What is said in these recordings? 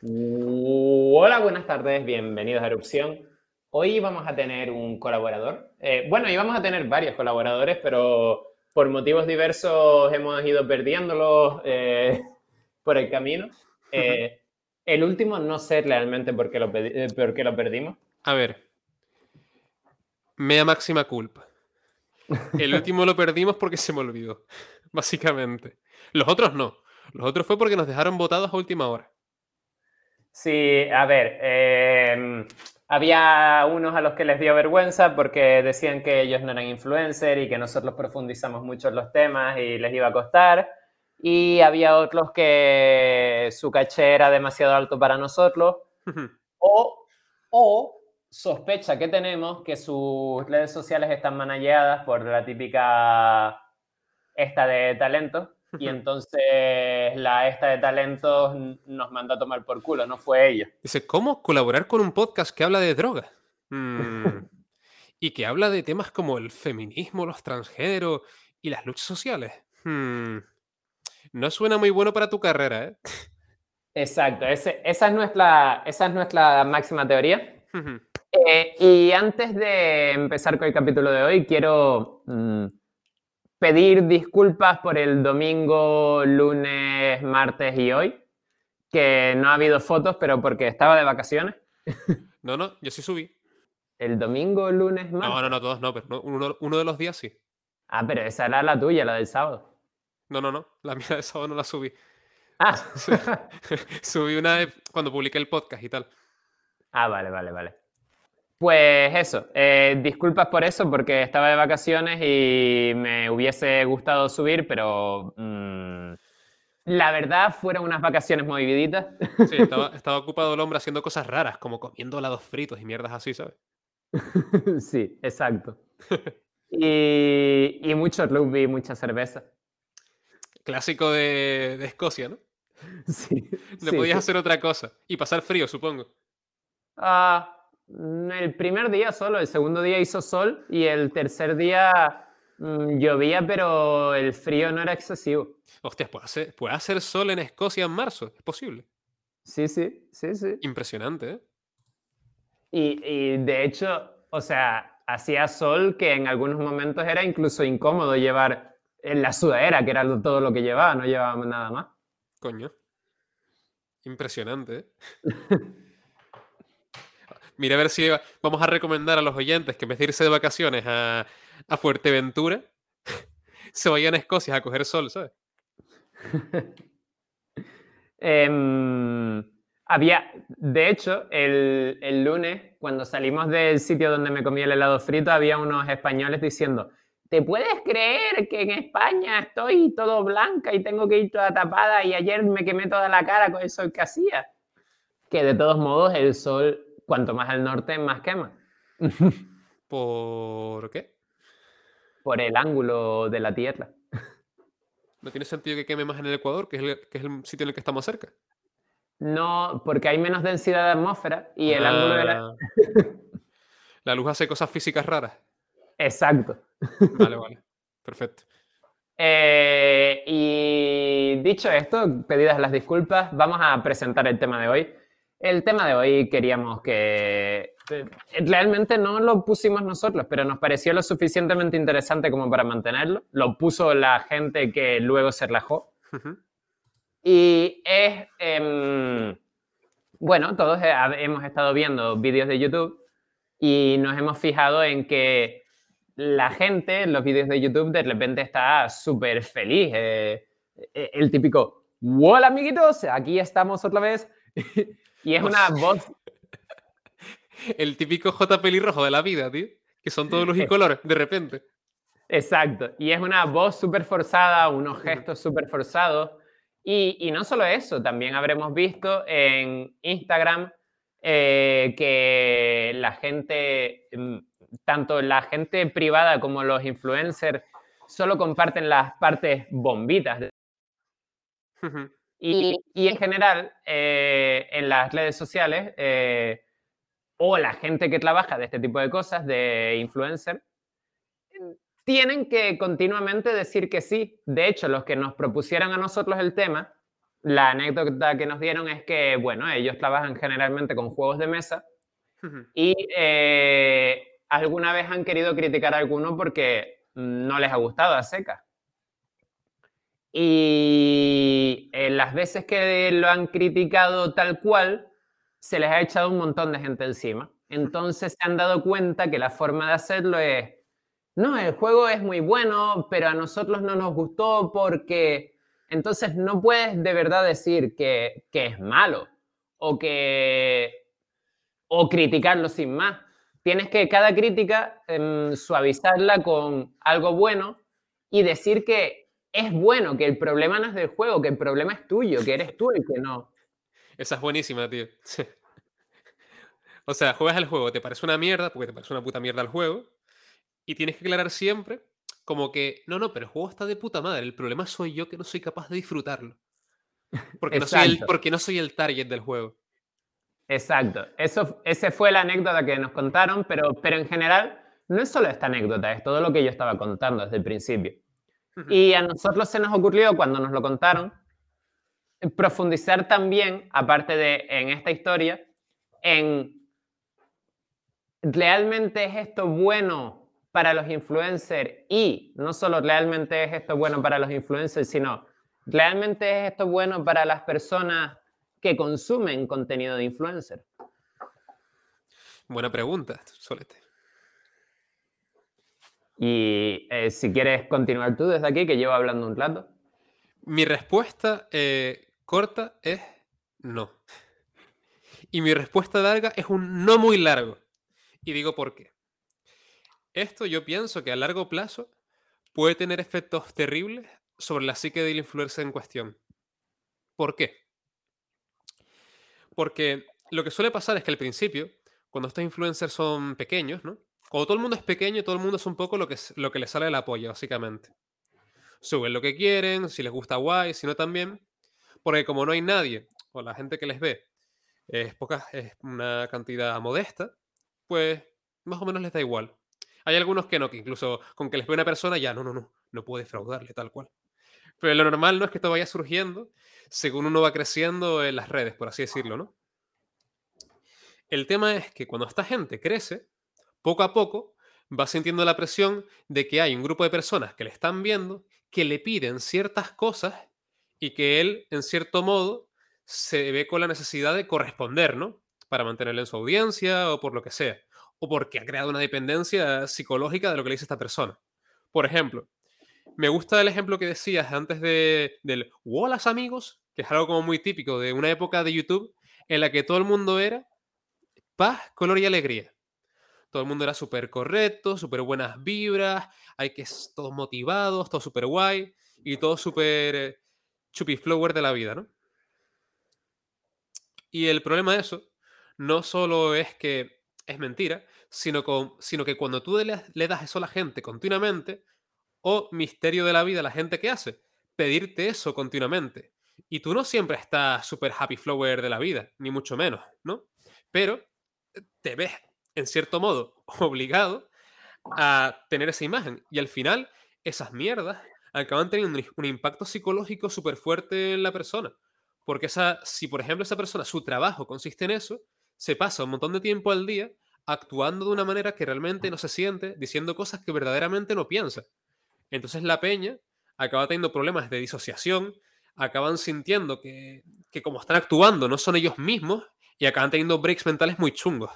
Hola, buenas tardes, bienvenidos a Erupción. Hoy vamos a tener un colaborador. Eh, bueno, íbamos a tener varios colaboradores, pero por motivos diversos hemos ido perdiéndolos eh, por el camino. Eh, el último no sé realmente por qué, lo por qué lo perdimos. A ver, mea máxima culpa. El último lo perdimos porque se me olvidó, básicamente. Los otros no. Los otros fue porque nos dejaron votados a última hora. Sí, a ver, em, había unos a los que les dio vergüenza porque decían que ellos no eran influencers y que nosotros profundizamos mucho en los temas y les iba a costar. Y había otros que su caché era demasiado alto para nosotros. o, o sospecha que tenemos que sus redes sociales están manajeadas por la típica esta de talento y entonces la esta de talentos nos manda a tomar por culo, no fue ella. Dice, ¿cómo colaborar con un podcast que habla de droga? Mm. y que habla de temas como el feminismo, los transgéneros y las luchas sociales. Hmm. No suena muy bueno para tu carrera, ¿eh? Exacto, esa, es nuestra, esa es nuestra máxima teoría. Eh, y antes de empezar con el capítulo de hoy, quiero mm, pedir disculpas por el domingo, lunes, martes y hoy, que no ha habido fotos, pero porque estaba de vacaciones. No, no, yo sí subí. ¿El domingo, lunes, martes? No, no, no, todos no, pero uno, uno, de los días sí. Ah, pero esa era la tuya, la del sábado. No, no, no, la mía del sábado no la subí. Ah. subí una cuando publiqué el podcast y tal. Ah, vale, vale, vale. Pues eso, eh, disculpas por eso, porque estaba de vacaciones y me hubiese gustado subir, pero mm, la verdad fueron unas vacaciones moviditas. Sí, estaba, estaba, ocupado el hombre haciendo cosas raras, como comiendo helados fritos y mierdas así, ¿sabes? sí, exacto. y, y mucho rugby, mucha cerveza. Clásico de, de Escocia, ¿no? Sí. Le podías hacer otra cosa y pasar frío, supongo. Ah. Mm, el primer día solo, el segundo día hizo sol y el tercer día mm, llovía, pero el frío no era excesivo. Hostia, ¿puede hacer, ¿puede hacer sol en Escocia en marzo? ¿Es posible? Sí, sí, sí, sí. Impresionante, ¿eh? Y, y de hecho, o sea, hacía sol que en algunos momentos era incluso incómodo llevar en la sudadera, que era todo lo que llevaba, no llevábamos nada más. Coño. Impresionante, ¿eh? Mira a ver si vamos a recomendar a los oyentes que en vez de irse de vacaciones a, Fuerteventura, se vayan a Escocia a coger sol, ¿sabes? Em, había, de hecho, el, el, lunes, cuando salimos del sitio donde me comí el helado frito, había unos españoles diciendo, ¿te puedes creer que en España estoy todo blanca y tengo que ir toda tapada y ayer me quemé toda la cara con el sol que hacía? Que de todos modos el sol cuanto más al norte, más quema. ¿Por qué? Por el ángulo de la Tierra. ¿No tiene sentido que queme más en el Ecuador, que es el, sitio en el que estamos cerca? No, porque hay menos densidad de atmósfera y el ángulo de la... Ah. la luz hace cosas físicas raras. Exacto. Vale, vale. Perfecto. Eh, y dicho esto, pedidas las disculpas, vamos a presentar el tema de hoy. El tema de hoy queríamos que eh, realmente no lo pusimos nosotros, pero nos pareció lo suficientemente interesante como para mantenerlo. Lo puso la gente que luego se relajó. Y es, em, bueno, todos hemos estado viendo vídeos de YouTube y nos hemos fijado en que la gente en los vídeos de YouTube de repente está súper feliz. Eh, eh, el típico, hola amiguitos, aquí estamos otra vez. Y es una voz. El típico J pelirrojo de la vida, tío. Que son todos los colores, de repente. Exacto. Y es una voz súper forzada, unos gestos súper forzados. Y, no solo eso, también habremos visto en Instagram eh, que la gente, mm, tanto la gente privada como los influencers, solo comparten las partes bombitas. Y, en general, eh, en las redes sociales, eh, o la gente que trabaja de este tipo de cosas, de influencer, tienen que continuamente decir que sí. De hecho, los que nos propusieran a nosotros el tema, la anécdota que nos dieron es que, bueno, ellos trabajan generalmente con juegos de mesa y eh, alguna vez han querido criticar a alguno porque no les ha gustado a seca. Y en las veces que lo han criticado tal cual, se les ha echado un montón de gente encima. Entonces se han dado cuenta que la forma de hacerlo es, no, el juego es muy bueno, pero a nosotros no nos gustó porque entonces no puedes de verdad decir que, es malo o que o criticarlo sin más. Tienes que cada crítica em, suavizarla con algo bueno y decir que es bueno, que el problema no es del juego, que el problema es tuyo, que eres tú el que no. Esa es buenísima, tío. o sea, juegas el juego, te parece una mierda, porque te parece una puta mierda el juego, y tienes que aclarar siempre como que, no, no, pero el juego está de puta madre, el problema soy yo que no soy capaz de disfrutarlo. Porque, no soy, el, porque no soy el target del juego. Exacto. Eso, esa fue la anécdota que nos contaron, pero, pero en general no es solo esta anécdota, es todo lo que yo estaba contando desde el principio. Y a nosotros se nos ocurrió, cuando nos lo contaron, profundizar también, aparte de en esta historia, en realmente es esto bueno para los influencers y no solo realmente es esto bueno para los influencers, sino realmente es esto bueno para las personas que consumen contenido de influencer. Buena pregunta, Solete. Y eh, si quieres continuar tú desde aquí, que llevo hablando un rato. Mi respuesta eh, corta es no. Y mi respuesta larga es un no muy largo. Y digo por qué. Esto yo pienso que a largo plazo puede tener efectos terribles sobre la psique del influencer en cuestión. ¿Por qué? Porque lo que suele pasar es que al principio, cuando estos influencers son pequeños, ¿no? Cuando todo el mundo es pequeño, todo el mundo es un poco lo que, lo que les sale de la polla, básicamente. Suben lo que quieren, si les gusta guay, si no también. Porque como no hay nadie, o la gente que les ve es poca, es una cantidad modesta, pues más o menos les da igual. Hay algunos que no, que incluso con que les ve una persona ya, no, no, no, no puede defraudarle tal cual. Pero lo normal no es que esto vaya surgiendo según uno va creciendo en las redes, por así decirlo, ¿no? El tema es que cuando esta gente crece, poco a poco va sintiendo la presión de que hay un grupo de personas que le están viendo, que le piden ciertas cosas y que él, en cierto modo, se ve con la necesidad de corresponder, ¿no? Para mantenerle en su audiencia o por lo que sea o porque ha creado una dependencia psicológica de lo que le dice esta persona. Por ejemplo, me gusta el ejemplo que decías antes de, del Hola amigos, que es algo como muy típico de una época de YouTube en la que todo el mundo era paz, color y alegría. Todo el mundo era súper correcto, súper buenas vibras, hay que todos motivados, todo súper guay y todo súper eh, chupiflower de la vida, ¿no? Y el problema de eso no solo es que es mentira, sino, con, sino que cuando tú le, das eso a la gente continuamente, o misterio de la vida, la gente que hace, pedirte eso continuamente. Y tú no siempre estás súper happy flower de la vida, ni mucho menos, ¿no? Pero eh, te ves, en cierto modo, obligado a tener esa imagen. Y al final, esas mierdas acaban teniendo un, impacto psicológico súper fuerte en la persona. Porque esa, si, por ejemplo, esa persona, su trabajo consiste en eso, se pasa un montón de tiempo al día actuando de una manera que realmente no se siente, diciendo cosas que verdaderamente no piensa. Entonces la peña acaba teniendo problemas de disociación, acaban sintiendo que, como están actuando no son ellos mismos y acaban teniendo breaks mentales muy chungos.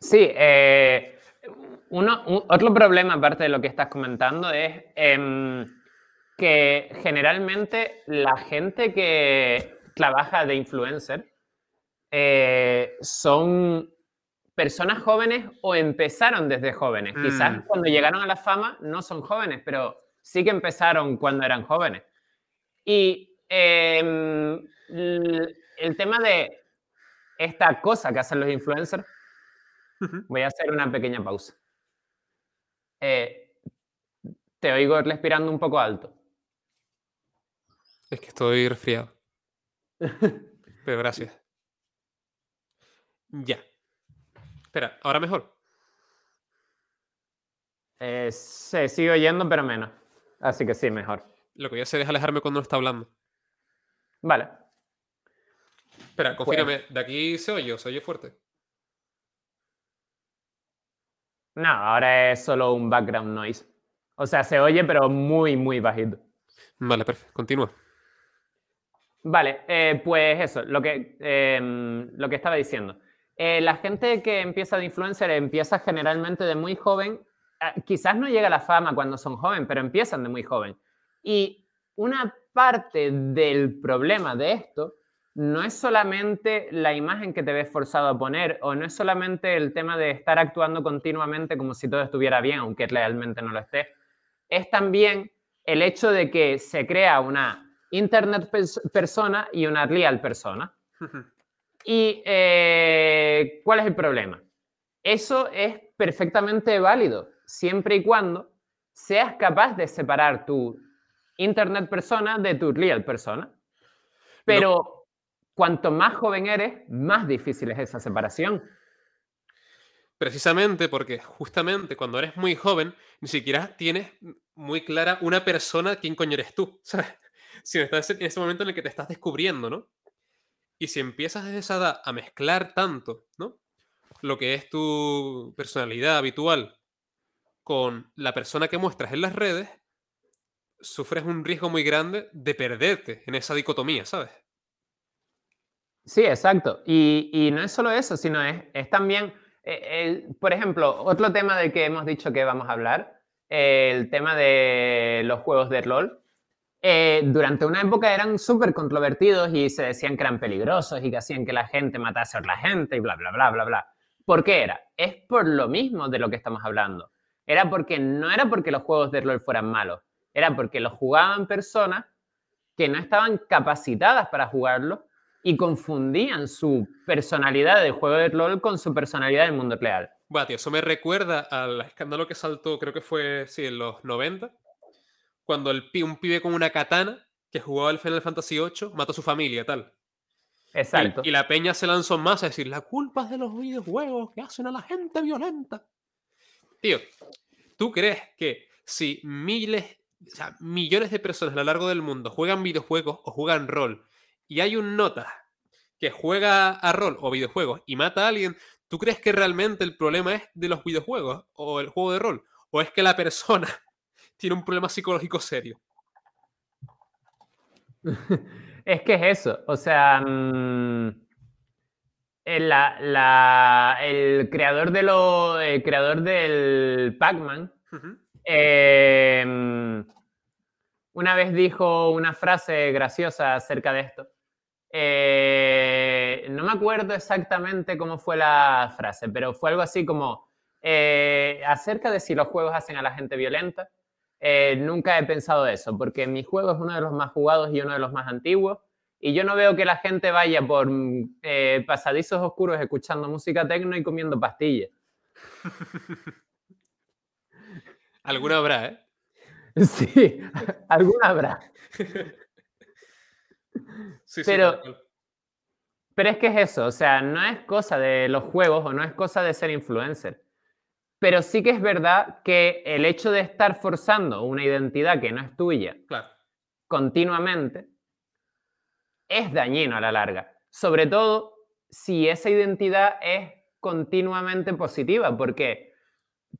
Sí, eh, otro problema aparte de lo que estás comentando es em, que generalmente la gente que trabaja de influencer eh, son personas jóvenes o empezaron desde jóvenes. Quizás mm. cuando llegaron a la fama no son jóvenes, pero sí que empezaron cuando eran jóvenes. Y em, el tema de esta cosa que hacen los influencers, voy a hacer una pequeña pausa. Eh, te oigo respirando un poco alto. Es que estoy resfriado. Pero gracias. Ya. Espera, ¿ahora mejor? Eh, se sigue oyendo, pero menos. Así que sí, mejor. Lo que voy a hacer es alejarme cuando no está hablando. Vale. Espera, confírame, ¿de aquí se oye se oye fuerte? No, ahora es solo un background noise. O sea, se oye, pero muy, muy bajito. Vale, perfecto. Continúa. Vale, eh, pues eso, lo que, em, lo que estaba diciendo. Eh, la gente que empieza de influencer empieza generalmente de muy joven. Ah, quizás no llega a la fama cuando son jóvenes, pero empiezan de muy joven. Y una parte del problema de esto no es solamente la imagen que te ves forzado a poner o no es solamente el tema de estar actuando continuamente como si todo estuviera bien, aunque realmente no lo esté. Es también el hecho de que se crea una internet persona y una real persona. ¿Y eh, cuál es el problema? Eso es perfectamente válido siempre y cuando seas capaz de separar tu internet persona de tu real persona. Pero cuanto más joven eres, más difícil es esa separación. Precisamente porque justamente cuando eres muy joven, ni siquiera tienes muy clara una persona quién coño eres tú, ¿sabes? Si estás en ese momento en el que te estás descubriendo, ¿no? Y si empiezas desde esa edad a mezclar tanto, ¿no? Lo que es tu personalidad habitual con la persona que muestras en las redes, sufres un riesgo muy grande de perderte en esa dicotomía, ¿sabes? Sí, exacto. Y, no es solo eso, sino es, es también, eh, por ejemplo, otro tema del que hemos dicho que vamos a hablar, el tema de los juegos de rol. Eh, durante una época eran súper controvertidos y se decían que eran peligrosos y que hacían que la gente matase a otra gente y bla, bla, bla, bla, bla. ¿Por qué era? Es por lo mismo de lo que estamos hablando. Era porque no era porque los juegos de rol fueran malos, era porque los jugaban personas que no estaban capacitadas para jugarlo y confundían su personalidad del juego de rol con su personalidad del mundo real. Bueno, tío, eso me recuerda al escándalo que saltó, creo que fue, sí, en los 90, cuando el, un pibe con una katana que jugaba el Final Fantasy VIII mató a su familia, tal. Exacto. Y, la peña se lanzó más a decir, la culpa es de los videojuegos que hacen a la gente violenta. Tío, ¿tú crees que si miles, o sea, millones de personas a lo largo del mundo juegan videojuegos o juegan rol y hay un nota que juega a rol o videojuegos y mata a alguien, ¿tú crees que realmente el problema es de los videojuegos o el juego de rol? ¿O es que la persona tiene un problema psicológico serio. es que es eso, o sea, mm, el, creador de lo, creador del Pac-Man em, una vez dijo una frase graciosa acerca de esto. Eh, no me acuerdo exactamente cómo fue la frase, pero fue algo así como eh, acerca de si los juegos hacen a la gente violenta. Eh, nunca he pensado eso, porque mi juego es uno de los más jugados y uno de los más antiguos, y yo no veo que la gente vaya por pasadizos oscuros escuchando música tecno y comiendo pastillas. Alguna habrá, ¿eh? Sí, alguna habrá. Sí, pero, pero es que es eso, o sea, no es cosa de los juegos o no es cosa de ser influencer. Pero sí que es verdad que el hecho de estar forzando una identidad que no es tuya continuamente es dañino a la larga. Sobre todo si esa identidad es continuamente positiva, porque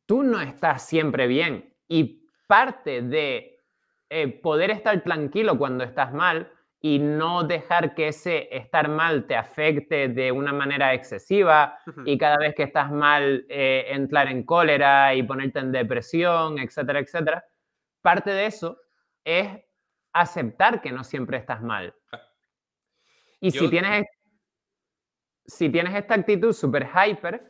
tú no estás siempre bien y parte de eh, poder estar tranquilo cuando estás mal y no dejar que ese estar mal te afecte de una manera excesiva y cada vez que estás mal eh, entrar en cólera y ponerte en depresión, etcétera, etcétera. Parte de eso es aceptar que no siempre estás mal. Y si, tienes, si tienes esta actitud súper hyper,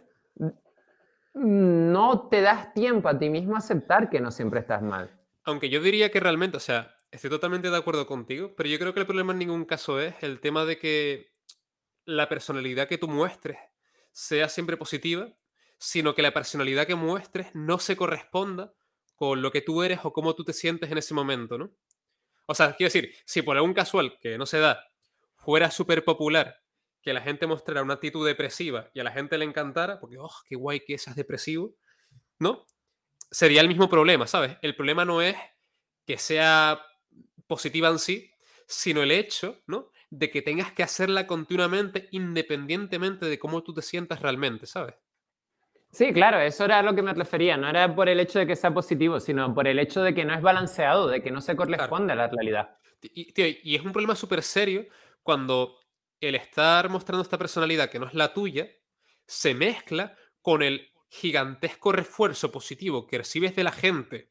no te das tiempo a ti mismo a aceptar que no siempre estás mal. Aunque yo diría que realmente, o sea, Estoy totalmente de acuerdo contigo, pero yo creo que el problema en ningún caso es el tema de que la personalidad que tú muestres sea siempre positiva, sino que la personalidad que muestres no se corresponda con lo que tú eres o cómo tú te sientes en ese momento, ¿no? O sea, quiero decir, si por algún casual que no se da fuera súper popular que la gente mostrara una actitud depresiva y a la gente le encantara, porque, oh, qué guay que seas depresivo, ¿no? Sería el mismo problema, ¿sabes? El problema no es que sea positiva en sí, sino el hecho, ¿no? De que tengas que hacerla continuamente independientemente de cómo tú te sientas realmente, ¿sabes? Sí, claro, eso era a lo que me refería. No era por el hecho de que sea positivo, sino por el hecho de que no es balanceado, de que no se corresponde a la realidad. Y, y es un problema súper serio cuando el estar mostrando esta personalidad que no es la tuya se mezcla con el gigantesco refuerzo positivo que recibes de la gente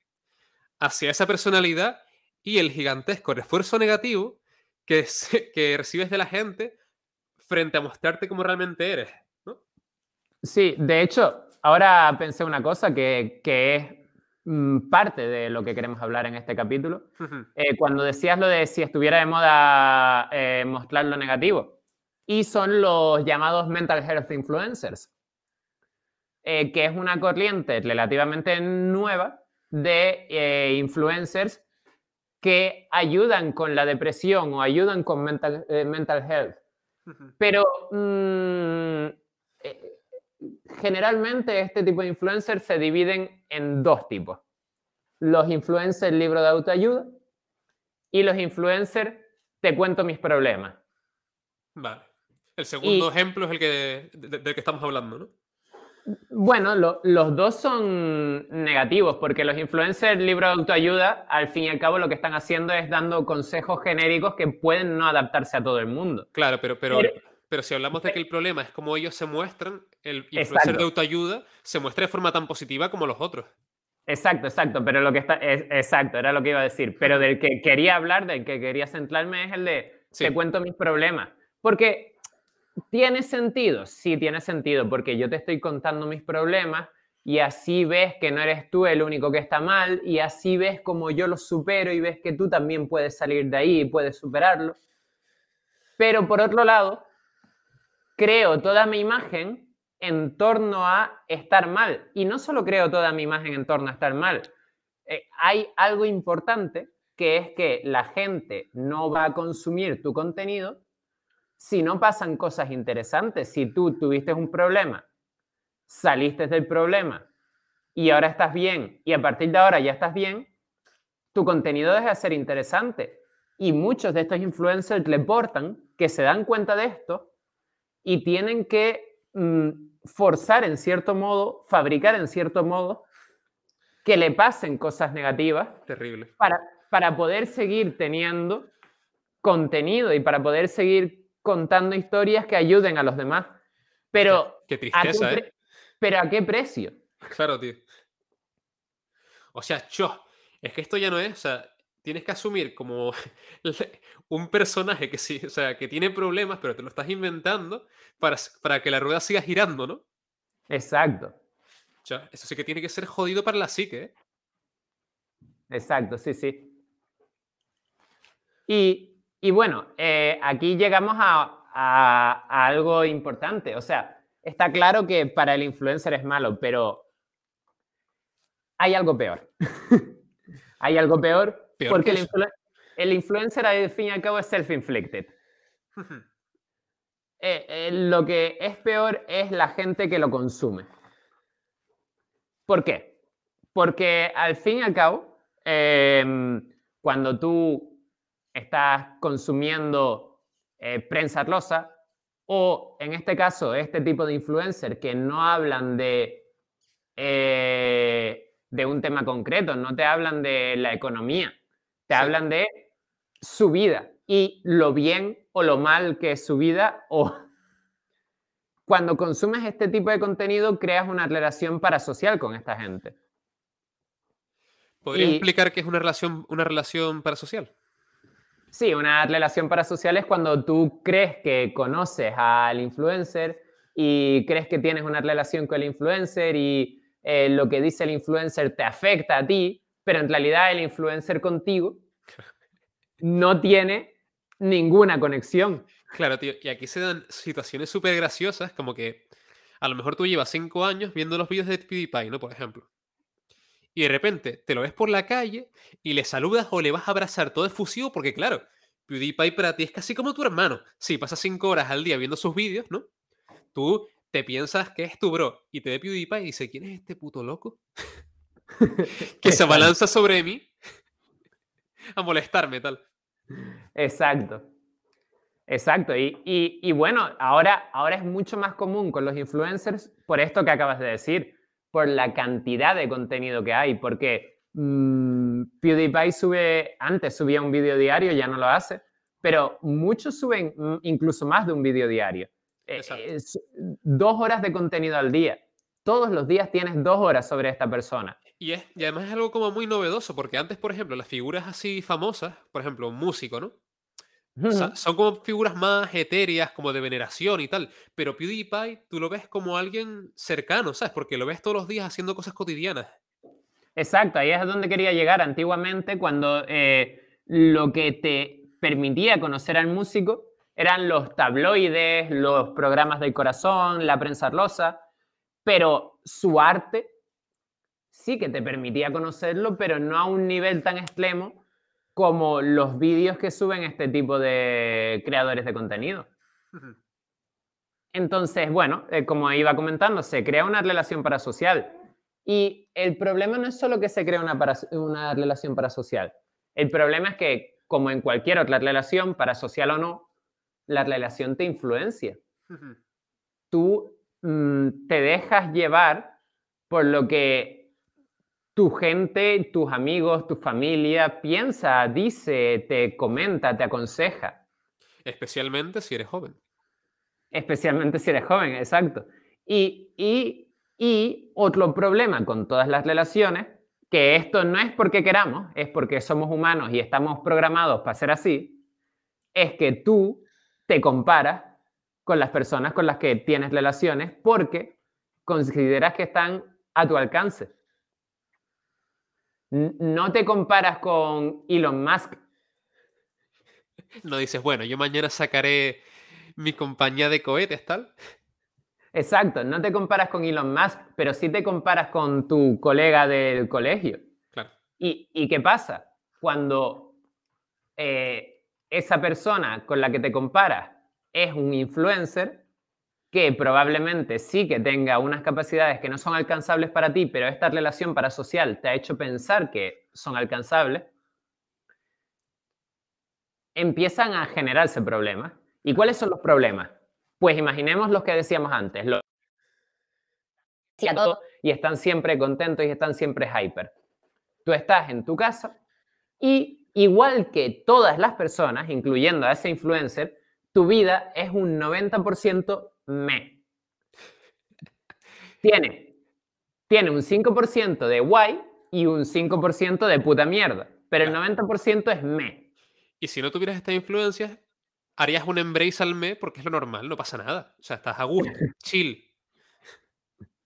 hacia esa personalidad y el gigantesco refuerzo negativo que, que recibes de la gente frente a mostrarte como realmente eres. Sí, de hecho, ahora pensé una cosa que, es mm, parte de lo que queremos hablar en este capítulo. Eh, cuando decías lo de si estuviera de moda eh, mostrar lo negativo, y son los llamados mental health influencers, eh, que es una corriente relativamente nueva de influencers que ayudan con la depresión o ayudan con mental, mental health. Pero mm, generalmente este tipo de influencers se dividen en dos tipos. Los influencers libro de autoayuda y los influencers te cuento mis problemas. Vale. El segundo ejemplo es el que, del que estamos hablando, ¿no? Bueno, los dos son negativos porque los influencers libro de autoayuda, al fin y al cabo, lo que están haciendo es dando consejos genéricos que pueden no adaptarse a todo el mundo. Claro, pero, pero pero si hablamos de que el problema es cómo ellos se muestran, el influencer de autoayuda se muestra de forma tan positiva como los otros. Exacto, exacto, pero lo que está, es, exacto, era lo que iba a decir. Pero del que quería hablar, del que quería centrarme es el de te cuento mis problemas. Porque tiene sentido, sí tiene sentido, porque yo te estoy contando mis problemas y así ves que no eres tú el único que está mal y así ves como yo los supero y ves que tú también puedes salir de ahí y puedes superarlo. Pero por otro lado, creo toda mi imagen en torno a estar mal. Y no solo creo toda mi imagen en torno a estar mal. Eh, hay algo importante que es que la gente no va a consumir tu contenido si no pasan cosas interesantes. Si tú tuviste un problema, saliste del problema y ahora estás bien y a partir de ahora ya estás bien, tu contenido deja de ser interesante. Y muchos de estos influencers le portan que se dan cuenta de esto y tienen que mm, forzar en cierto modo, fabricar en cierto modo, que le pasen cosas negativas. Terrible. Para, para poder seguir teniendo contenido y para poder seguir contando historias que ayuden a los demás. Pero, qué, tristeza, ¿eh? Pero ¿a qué precio? Claro, tío. O sea, yo, es que esto ya no es, o sea, tienes que asumir como un personaje que sí, o sea, que tiene problemas, pero te lo estás inventando para, para que la rueda siga girando, ¿no? Exacto. O sea, eso sí que tiene que ser jodido para la psique, ¿eh? Exacto, sí, sí. Y, y bueno, eh, aquí llegamos a, a, algo importante. O sea, está claro que para el influencer es malo, pero hay algo peor. hay algo peor porque el, influencer, al fin y al cabo, es self-inflicted. Eh, eh, lo que es peor es la gente que lo consume. ¿Por qué? Porque al fin y al cabo, em, cuando tú estás consumiendo eh, prensa rosa, o en este caso, este tipo de influencer que no hablan de, de un tema concreto, no te hablan de la economía, te hablan de su vida y lo bien o lo mal que es su vida o cuando consumes este tipo de contenido creas una relación parasocial con esta gente. ¿Podrías explicar qué es una relación, una relación parasocial? Sí, una relación parasocial es cuando tú crees que conoces al influencer y crees que tienes una relación con el influencer y eh, lo que dice el influencer te afecta a ti, pero en realidad el influencer contigo no tiene ninguna conexión. Claro, tío, y aquí se dan situaciones súper graciosas, como que a lo mejor tú llevas cinco años viendo los vídeos de PewDiePie, ¿no? Por ejemplo. Y de repente te lo ves por la calle y le saludas o le vas a abrazar todo efusivo porque, claro, PewDiePie para ti es casi como tu hermano. Si pasas cinco horas al día viendo sus vídeos, ¿no? Tú te piensas que es tu bro y te ve PewDiePie y dice, ¿quién es este puto loco? que se balanza sobre mí a molestarme, tal. Exacto. Exacto. Y, y, y, bueno, ahora, ahora es mucho más común con los influencers por esto que acabas de decir, por la cantidad de contenido que hay, porque mmm, PewDiePie sube, antes subía un vídeo diario, ya no lo hace, pero muchos suben incluso más de un vídeo diario. Eh, es, dos horas de contenido al día. Todos los días tienes dos horas sobre esta persona. Y, es, y además es algo como muy novedoso, porque antes, por ejemplo, las figuras así famosas, por ejemplo, un músico, ¿no? Son como figuras más etéreas, como de veneración y tal. Pero PewDiePie tú lo ves como alguien cercano, ¿sabes? Porque lo ves todos los días haciendo cosas cotidianas. Exacto, ahí es donde quería llegar antiguamente, cuando eh, lo que te permitía conocer al músico eran los tabloides, los programas del corazón, la prensa rosa, pero su arte sí que te permitía conocerlo, pero no a un nivel tan extremo como los vídeos que suben este tipo de creadores de contenido. Entonces, bueno, eh, como iba comentando, se crea una relación parasocial. Y el problema no es solo que se crea una, para, una relación parasocial. El problema es que, como en cualquier otra relación, parasocial o no, la relación te influencia. Tú mm, te dejas llevar por lo que tu gente, tus amigos, tu familia piensa, dice, te comenta, te aconseja. Especialmente si eres joven. Especialmente si eres joven, exacto. Y, y, y otro problema con todas las relaciones, que esto no es porque queramos, es porque somos humanos y estamos programados para ser así, es que tú te comparas con las personas con las que tienes relaciones porque consideras que están a tu alcance no te comparas con Elon Musk. No dices, bueno, yo mañana sacaré mi compañía de cohetes, tal. Exacto, no te comparas con Elon Musk, pero sí te comparas con tu colega del colegio. Claro. ¿Y, qué pasa? Cuando eh, esa persona con la que te comparas es un influencer, que probablemente sí que tenga unas capacidades que no son alcanzables para ti, pero esta relación parasocial te ha hecho pensar que son alcanzables, empiezan a generarse problemas. ¿Y cuáles son los problemas? Pues imaginemos los que decíamos antes, los y están siempre contentos y están siempre hyper. Tú estás en tu casa y igual que todas las personas, incluyendo a ese influencer, tu vida es un 90% me. Tiene, tiene un 5% de guay y un 5% de puta mierda, pero el 90% es me. Y si no tuvieras esta influencia, harías un embrace al me porque es lo normal, no pasa nada. O sea, estás a gusto, chill.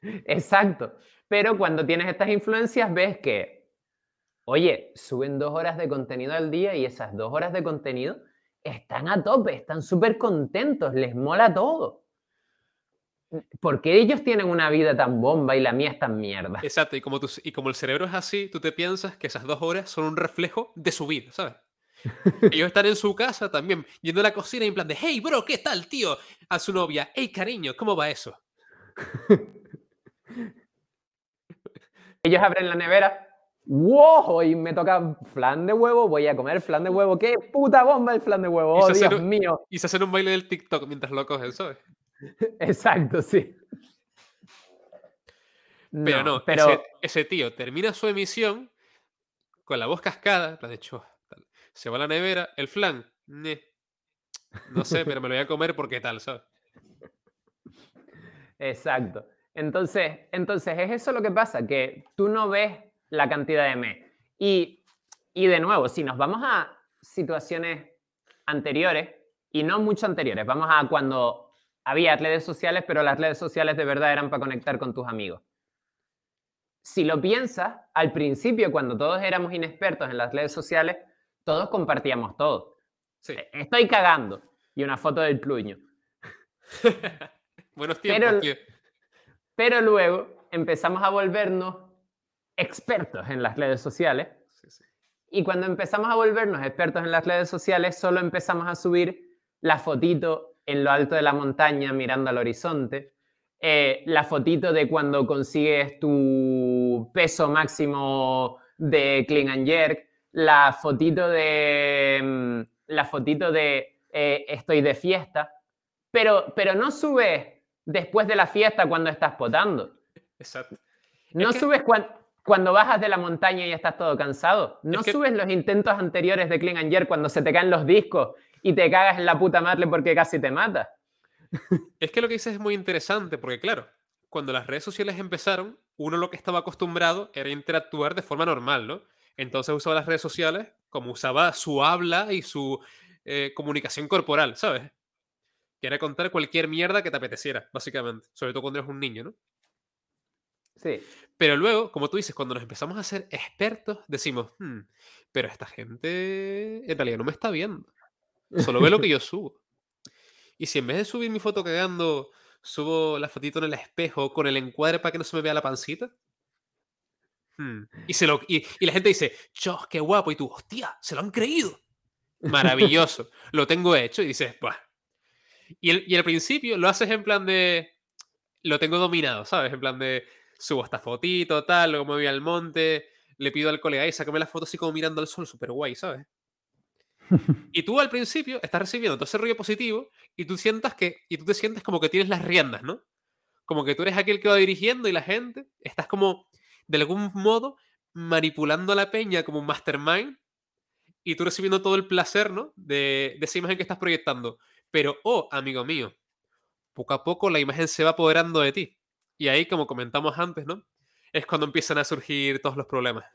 Exacto. Pero cuando tienes estas influencias ves que, oye, suben dos horas de contenido al día y esas dos horas de contenido están a tope, están súper contentos, les mola todo. ¿Por qué ellos tienen una vida tan bomba y la mía es tan mierda? Exacto, y como, y como el cerebro es así, tú te piensas que esas dos horas son un reflejo de su vida, ¿sabes? ellos están en su casa también, yendo a la cocina y en plan de, hey, bro, ¿qué tal, tío? A su novia, hey, cariño, ¿cómo va eso? ellos abren la nevera, wow, hoy me toca flan de huevo, voy a comer flan de huevo, qué puta bomba el flan de huevo, oh, Dios mío. Y se hacen un baile del TikTok mientras lo cogen, ¿sabes? Exacto, sí. Pero no, pero... Ese, tío termina su emisión con la voz cascada, de hecho, se va a la nevera, el flan, no sé, pero me lo voy a comer porque tal, ¿sabes? Exacto. Entonces, entonces, es eso lo que pasa, que tú no ves la cantidad de me. Y, y de nuevo, si nos vamos a situaciones anteriores, y no mucho anteriores, vamos a cuando había redes sociales, pero las redes sociales de verdad eran para conectar con tus amigos. Si lo piensas, al principio, cuando todos éramos inexpertos en las redes sociales, todos compartíamos todo. Sí. E, estoy cagando. Y una foto del pluño. Buenos tiempos. Pero, pero, luego empezamos a volvernos expertos en las redes sociales. Y cuando empezamos a volvernos expertos en las redes sociales, solo empezamos a subir la fotito en lo alto de la montaña mirando al horizonte, eh, la fotito de cuando consigues tu peso máximo de clean and jerk, la fotito de, mm, la fotito de eh, estoy de fiesta, pero, pero no subes después de la fiesta cuando estás potando. Exacto. No Es que- subes cuan- cuando bajas de la montaña y estás todo cansado. No Es que- subes los intentos anteriores de Clean and Jerk cuando se te caen los discos y te cagas en la puta madre porque casi te mata. Es que lo que dices es muy interesante, porque claro, cuando las redes sociales empezaron, uno lo que estaba acostumbrado era interactuar de forma normal, ¿no? Entonces usaba las redes sociales como usaba su habla y su eh, comunicación corporal, ¿sabes? Que era contar cualquier mierda que te apeteciera, básicamente. Sobre todo cuando eres un niño, ¿no? Sí. Pero luego, como tú dices, cuando nos empezamos a ser expertos, decimos, "Hmm, pero esta gente en realidad no me está viendo. Solo ve lo que yo subo. Y si en vez de subir mi foto cagando, subo la fotito en el espejo con el encuadre para que no se me vea la pancita. Hmm, Y, se lo, y, y la gente dice, chos, qué guapo. Y tú, hostia, se lo han creído. Maravilloso. lo tengo hecho. Y dices, bah. Y, el, y al principio lo haces en plan de, lo tengo dominado, ¿sabes? En plan de, subo esta fotito, tal, luego me voy al monte, le pido al colega, y sácame la foto así como mirando al sol, súper guay, ¿sabes? Y tú al principio estás recibiendo todo ese rollo positivo y tú sientas que, y tú te sientes como que tienes las riendas, ¿no? Como que tú eres aquel que va dirigiendo y la gente, estás como, de algún modo, manipulando a la peña como un mastermind y tú recibiendo todo el placer, ¿no? De, de esa imagen que estás proyectando. Pero, oh, amigo mío, poco a poco la imagen se va apoderando de ti. Y ahí, como comentamos antes, ¿no? Es cuando empiezan a surgir todos los problemas.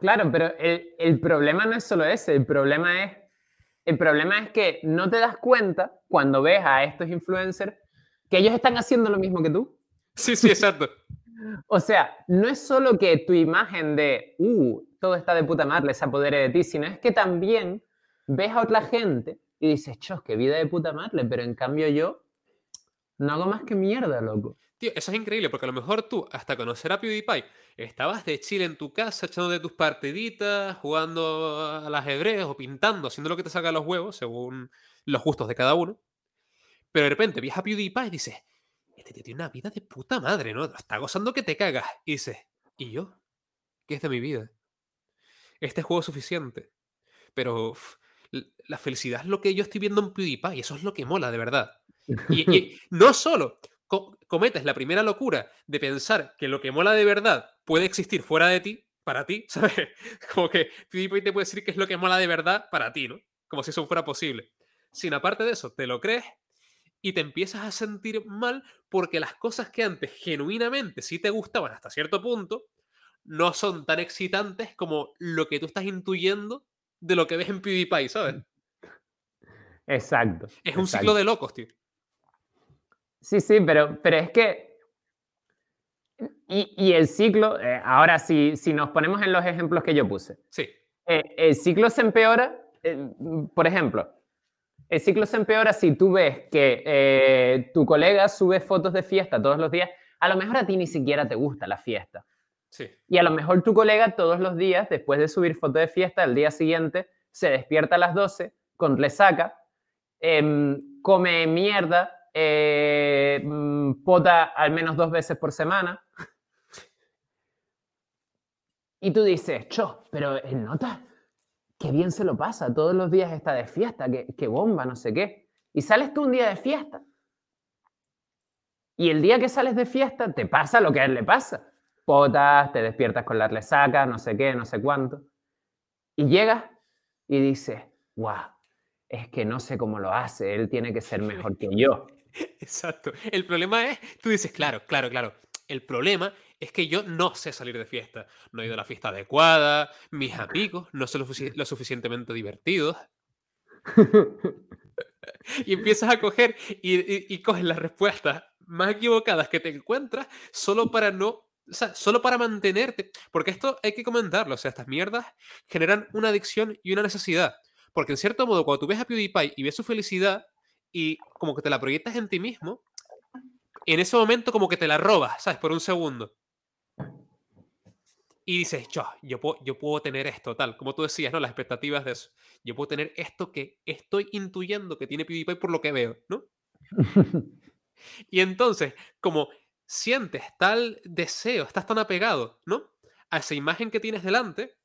Claro, pero el, el problema no es solo ese, el problema es, el problema es que no te das cuenta cuando ves a estos influencers que ellos están haciendo lo mismo que tú. Sí, sí, exacto. O sea, no es solo que tu imagen de, uh, todo está de puta madre, se apodere de ti, sino es que también ves a otra gente y dices, chos, qué vida de puta madre, pero en cambio yo no hago más que mierda, loco. Tío, eso es increíble porque a lo mejor tú, hasta conocer a PewDiePie, estabas de chile en tu casa echándote tus partiditas, jugando al ajedrez o pintando, haciendo lo que te saca los huevos, según los gustos de cada uno. Pero de repente vienes a PewDiePie y dices, este tío tiene una vida de puta madre, ¿no? Está gozando que te cagas. Y dices, ¿y yo? ¿Qué es de mi vida? Este juego es suficiente. Pero uf, la felicidad es lo que yo estoy viendo en PewDiePie, y eso es lo que mola, de verdad. Y, y no solo co- cometes la primera locura de pensar que lo que mola de verdad puede existir fuera de ti, para ti, ¿sabes? Como que PewDiePie te puede decir que es lo que mola de verdad para ti, ¿no? Como si eso fuera posible. Sin aparte de eso, te lo crees y te empiezas a sentir mal porque las cosas que antes genuinamente sí te gustaban hasta cierto punto no son tan excitantes como lo que tú estás intuyendo de lo que ves en PewDiePie, ¿sabes? Exacto. Es un exacto. ciclo de locos, tío. Sí, sí, pero, pero es que... Y, y el ciclo, eh, ahora si, si nos ponemos en los ejemplos que yo puse, Sí, eh, el ciclo se empeora, eh, por ejemplo, el ciclo se empeora si tú ves que eh, tu colega sube fotos de fiesta todos los días, a lo mejor a ti ni siquiera te gusta la fiesta. sí. Y a lo mejor tu colega todos los días, después de subir foto de fiesta, al día siguiente se despierta a las 12 con resaca, em, come mierda, eh, mm, pota al menos dos veces por semana. Y tú dices, cho, pero el nota, qué bien se lo pasa, todos los días está de fiesta, qué, qué bomba, no sé qué. Y sales tú un día de fiesta. Y el día que sales de fiesta te pasa lo que a él le pasa potas, te despiertas con la resaca, no sé qué, no sé cuánto. Y llegas y dices, guau, es que no sé cómo lo hace, él tiene que ser mejor que yo. Exacto. El problema es, tú dices, claro, claro, claro. El problema es que yo no sé salir de fiesta. No he ido a la fiesta adecuada, mis amigos no son lo, sufici- lo suficientemente divertidos. Y empiezas a coger y, y- y coges las respuestas más equivocadas que te encuentras solo para no, o sea, solo para mantenerte. Porque esto hay que comentarlo, o sea, estas mierdas generan una adicción y una necesidad. Porque en cierto modo, cuando tú ves a PewDiePie y ves su felicidad y como que te la proyectas en ti mismo, en ese momento como que te la robas, ¿sabes? Por un segundo. Y dices, yo, yo, puedo, yo puedo tener esto, tal, como tú decías, ¿no? Las expectativas de eso. Yo puedo tener esto que estoy intuyendo que tiene PewDiePie por lo que veo, ¿no? Y entonces, como sientes tal deseo, estás tan apegado, ¿no? A esa imagen que tienes delante,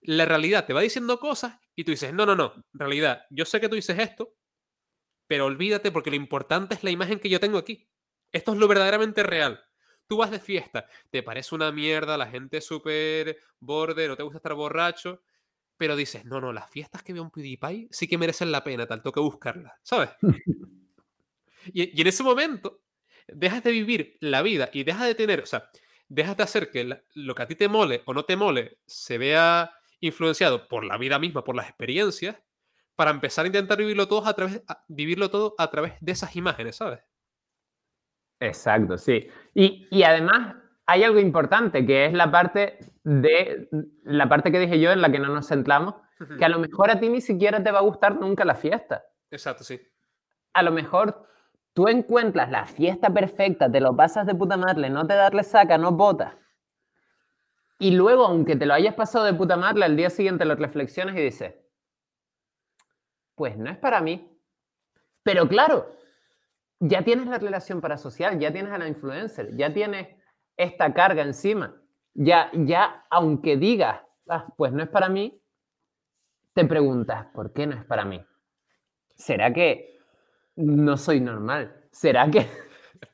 la realidad te va diciendo cosas y tú dices, no, no, no, realidad, yo sé que tú dices esto, pero olvídate porque lo importante es la imagen que yo tengo aquí. Esto es lo verdaderamente real. Tú vas de fiesta, te parece una mierda, la gente es súper borde, no te gusta estar borracho, pero dices, no, no, las fiestas que veo en PewDiePie sí que merecen la pena, tanto que buscarlas, ¿sabes? y, y, en ese momento dejas de vivir la vida y dejas de tener, o sea, dejas de hacer que lo que a ti te mole o no te mole se vea influenciado por la vida misma, por las experiencias, para empezar a intentar vivirlo todo a través, vivirlo todo a través de esas imágenes, ¿sabes? Exacto, sí. Y, y, además hay algo importante que es la parte de la parte que dije yo en la que no nos centramos, que a lo mejor a ti ni siquiera te va a gustar nunca la fiesta. Exacto, sí. A lo mejor tú encuentras la fiesta perfecta, te lo pasas de puta madre, no te darle saca, no botas. Y luego, aunque te lo hayas pasado de puta madre, al día siguiente lo reflexiones y dices, pues no es para mí. Pero claro, ya tienes la relación parasocial, ya tienes a la influencer, ya tienes esta carga encima. Ya, ya, aunque digas, ah, pues no es para mí, te preguntas, ¿por qué no es para mí? ¿Será que no soy normal? ¿Será que...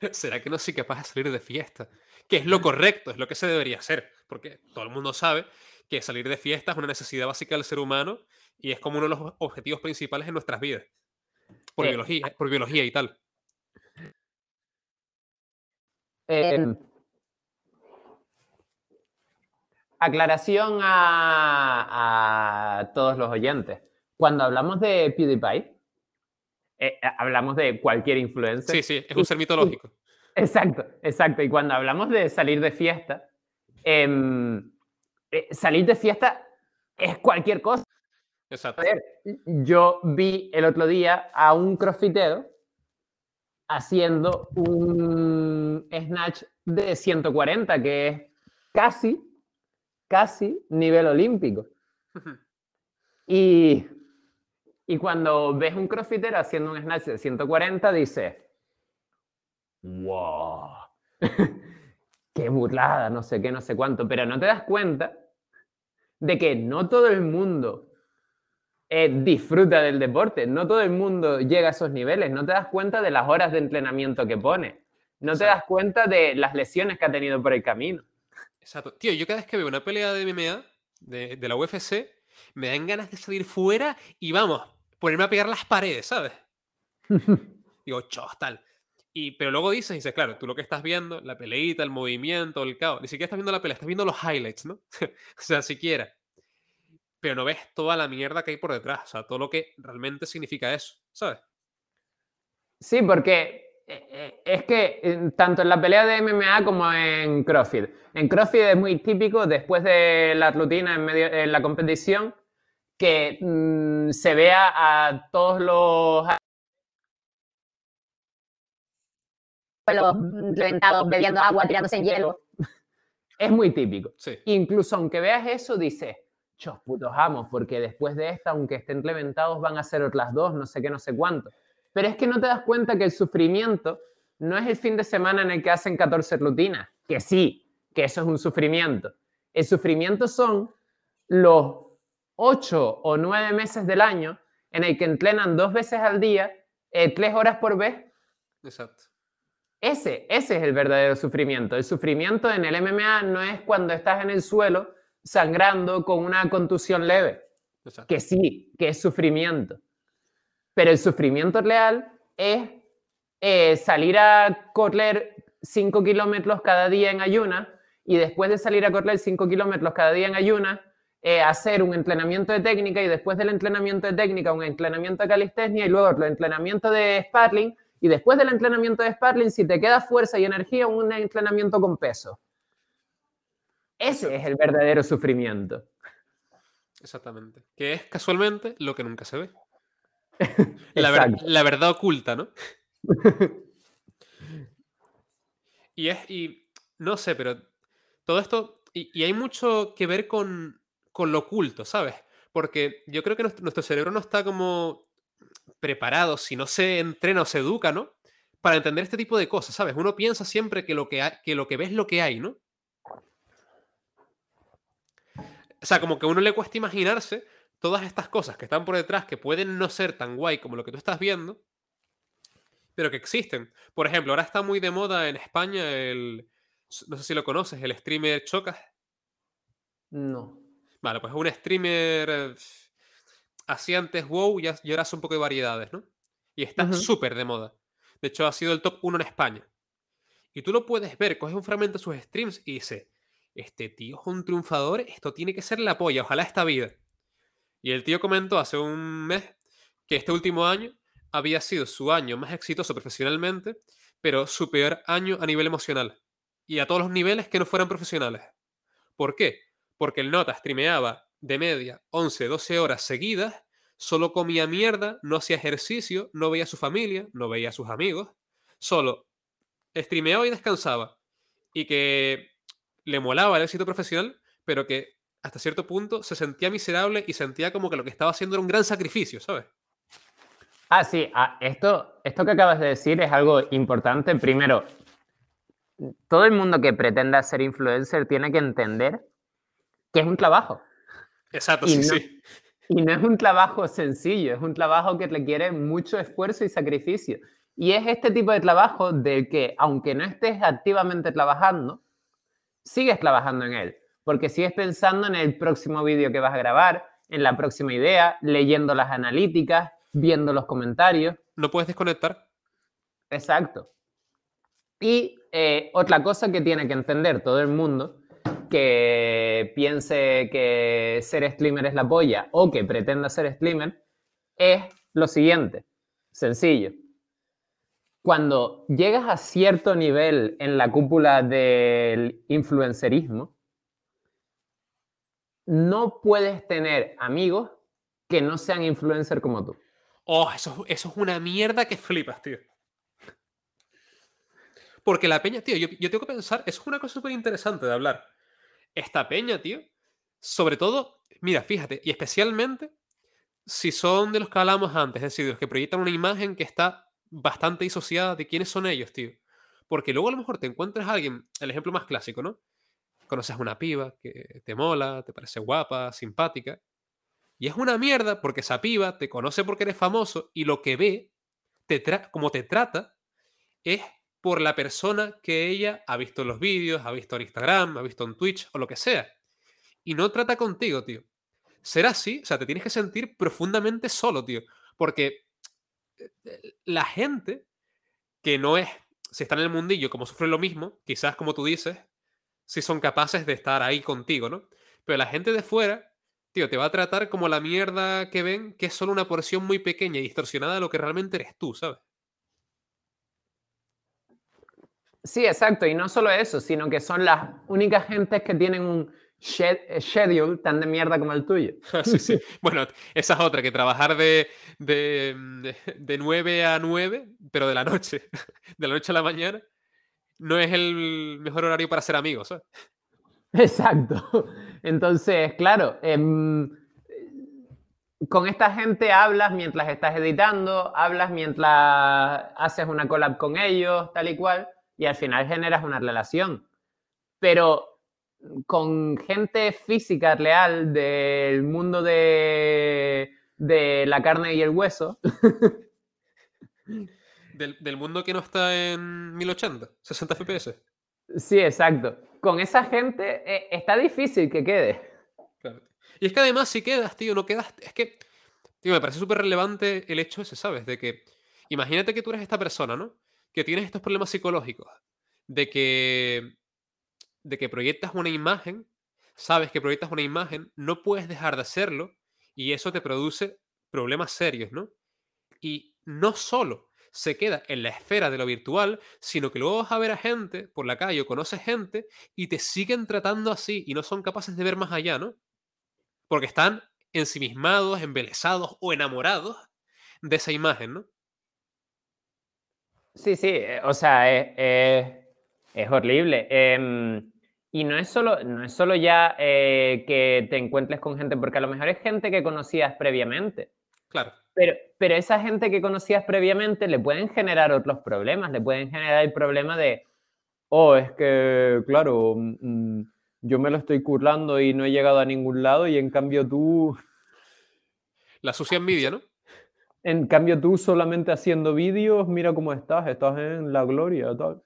¿Será que no soy capaz de salir de fiesta? Que es lo correcto, es lo que se debería hacer, porque todo el mundo sabe que salir de fiesta es una necesidad básica del ser humano y es como uno de los objetivos principales en nuestras vidas. Por, eh, biología, por biología y tal. Eh, aclaración a, todos los oyentes. Cuando hablamos de PewDiePie, eh, hablamos de cualquier influencer. Sí, sí, es un ser mitológico. Exacto, exacto. Y cuando hablamos de salir de fiesta, em, salir de fiesta es cualquier cosa. Exacto. yo vi el otro día a un crossfitero haciendo un snatch de 140, que es casi, casi nivel olímpico. Y, y cuando ves un crossfitter haciendo un snatch de 140, dices, wow, qué burlada, no sé qué, no sé cuánto, pero no te das cuenta de que no todo el mundo eh, disfruta del deporte. No todo el mundo llega a esos niveles. No te das cuenta de las horas de entrenamiento que pone. No te das cuenta de las lesiones que ha tenido por el camino. Exacto. Tío, yo cada vez que veo una pelea de MMA, de, de la UFC, me dan ganas de salir fuera y vamos, ponerme a pegar las paredes, ¿sabes? Digo, chos, tal. Y, pero luego dices, dices, claro, tú lo que estás viendo, la peleita, el movimiento, el caos, ni siquiera estás viendo la pelea, estás viendo los highlights, ¿no? o sea, siquiera pero no ves toda la mierda que hay por detrás, o sea, todo lo que realmente significa eso, ¿sabes? Sí, porque eh, eh, es que tanto en la pelea de MMA como en CrossFit. En CrossFit es muy típico, después de la rutina en, medio, en la competición, que mm, se vea a todos los los reventados bebiendo agua, tirándose en hielo. Es muy típico. Incluso aunque veas eso, dices, chos putos amos, porque después de esta, aunque estén implementados, van a ser otras dos, no sé qué, no sé cuánto. Pero es que no te das cuenta que el sufrimiento no es el fin de semana en el que hacen 14 rutinas, que sí, que eso es un sufrimiento. El sufrimiento son los 8 o 9 meses del año en el que entrenan dos veces al día, eh, tres horas por vez. Exacto. Ese, ese es el verdadero sufrimiento. El sufrimiento en el MMA no es cuando estás en el suelo sangrando con una contusión leve. Que sí, que es sufrimiento. Pero el sufrimiento real es eh, salir a correr 5 kilómetros cada día en ayunas y después de salir a correr 5 kilómetros cada día en ayunas, eh, hacer un entrenamiento de técnica y después del entrenamiento de técnica un entrenamiento de calistenia y luego otro entrenamiento de sparring y después del entrenamiento de sparring, si te queda fuerza y energía, un entrenamiento con peso. Ese es el verdadero sufrimiento. Exactamente. Que es casualmente lo que nunca se ve. la, verdad oculta, ¿no? y es, y no sé, pero todo esto, y, hay mucho que ver con, con, lo oculto, ¿sabes? Porque yo creo que nuestro, cerebro no está como preparado, si no se entrena o se educa, ¿no? Para entender este tipo de cosas, ¿sabes? Uno piensa siempre que lo que, que, lo que ve es lo que hay, ¿no? O sea, como que a uno le cuesta imaginarse todas estas cosas que están por detrás, que pueden no ser tan guay como lo que tú estás viendo, pero que existen. Por ejemplo, ahora está muy de moda en España el, no sé si lo conoces, el streamer Chocas. No. Vale, pues es un streamer eh, así antes WoW y, ahora hace un poco de variedades, ¿no? Y está súper de moda. De hecho, ha sido el top 1 en España. Y tú lo puedes ver, coges un fragmento de sus streams y dices, este tío es un triunfador, esto tiene que ser la polla, ojalá esta vida. Y el tío comentó hace un mes que este último año había sido su año más exitoso profesionalmente, pero su peor año a nivel emocional. Y a todos los niveles que no fueran profesionales. ¿Por qué? Porque el nota streameaba de media 11, 12 horas seguidas, solo comía mierda, no hacía ejercicio, no veía a su familia, no veía a sus amigos, solo streameaba y descansaba. Y que le molaba el éxito profesional, pero que hasta cierto punto se sentía miserable y sentía como que lo que estaba haciendo era un gran sacrificio, ¿sabes? Ah, sí, ah, esto, esto que acabas de decir es algo importante. Primero, todo el mundo que pretenda ser influencer tiene que entender que es un trabajo. Exacto, Y sí, no- sí. Y no es un trabajo sencillo, es un trabajo que requiere mucho esfuerzo y sacrificio. Y es este tipo de trabajo del que, aunque no estés activamente trabajando, sigues trabajando en él. Porque sigues pensando en el próximo vídeo que vas a grabar, en la próxima idea, leyendo las analíticas, viendo los comentarios. No puedes desconectar. Exacto. Y eh, otra cosa que tiene que entender todo el mundo que piense que ser streamer es la polla o que pretenda ser streamer es lo siguiente, sencillo. Cuando llegas a cierto nivel en la cúpula del influencerismo, no puedes tener amigos que no sean influencer como tú. Oh, eso, eso es una mierda que flipas, tío. Porque la peña, tío, yo, tengo que pensar, eso es una cosa súper interesante de hablar. Esta peña, tío, sobre todo, mira, fíjate, y especialmente si son de los que hablamos antes, es decir, de los que proyectan una imagen que está bastante disociada de quiénes son ellos, tío. Porque luego a lo mejor te encuentras a alguien, el ejemplo más clásico, ¿no? Conoces a una piba que te mola, te parece guapa, simpática, y es una mierda porque esa piba te conoce porque eres famoso y lo que ve, te como te trata, es por la persona que ella ha visto en los vídeos, ha visto en Instagram, ha visto en Twitch o lo que sea. Y no trata contigo, tío. Ser así, o sea, te tienes que sentir profundamente solo, tío. Porque la gente que no es, si está en el mundillo, como sufre lo mismo, quizás como tú dices, si son capaces de estar ahí contigo, ¿no? Pero la gente de fuera, tío, te va a tratar como la mierda que ven, que es solo una porción muy pequeña y distorsionada de lo que realmente eres tú, ¿sabes? Sí, exacto. Y no solo eso, sino que son las únicas gentes que tienen un eh, schedule tan de mierda como el tuyo. sí, sí. Bueno, esa es otra, que trabajar de, de, de, de 9 a 9, pero de la noche, de la noche a la mañana, no es el mejor horario para ser amigos, ¿sabes? Exacto. Entonces, claro, em, con esta gente hablas mientras estás editando, hablas mientras haces una collab con ellos, tal y cual, y al final generas una relación. Pero con gente física real del mundo de, de la carne y el hueso, Del, del mundo que no está en 1080, 60 FPS. sí, exacto. Con esa gente eh, está difícil que quede. Claro. Y es que además, si quedas, tío, no quedas. Es que, tío, me parece súper relevante el hecho ese, ¿sabes? De que, imagínate que tú eres esta persona, ¿no? Que tienes estos problemas psicológicos. De que. De que proyectas una imagen, sabes que proyectas una imagen, no puedes dejar de hacerlo, y eso te produce problemas serios, ¿no? Y no solo se queda en la esfera de lo virtual, sino que luego vas a ver a gente por la calle o conoces gente y te siguen tratando así y no son capaces de ver más allá, ¿no? Porque están ensimismados, embelesados o enamorados de esa imagen, ¿no? Sí, sí, eh, o sea, es, es- es horrible. Em, y no es solo, no es solo ya eh, que te encuentres con gente, porque a lo mejor es gente que conocías previamente, Claro. pero, pero esa gente que conocías previamente le pueden generar otros problemas, le pueden generar el problema de, oh, es que, claro, mm, mm, yo me lo estoy currando y no he llegado a ningún lado y en cambio tú, La sucia envidia, ¿no? en cambio tú solamente haciendo vídeos, mira cómo estás, estás en la gloria, tal.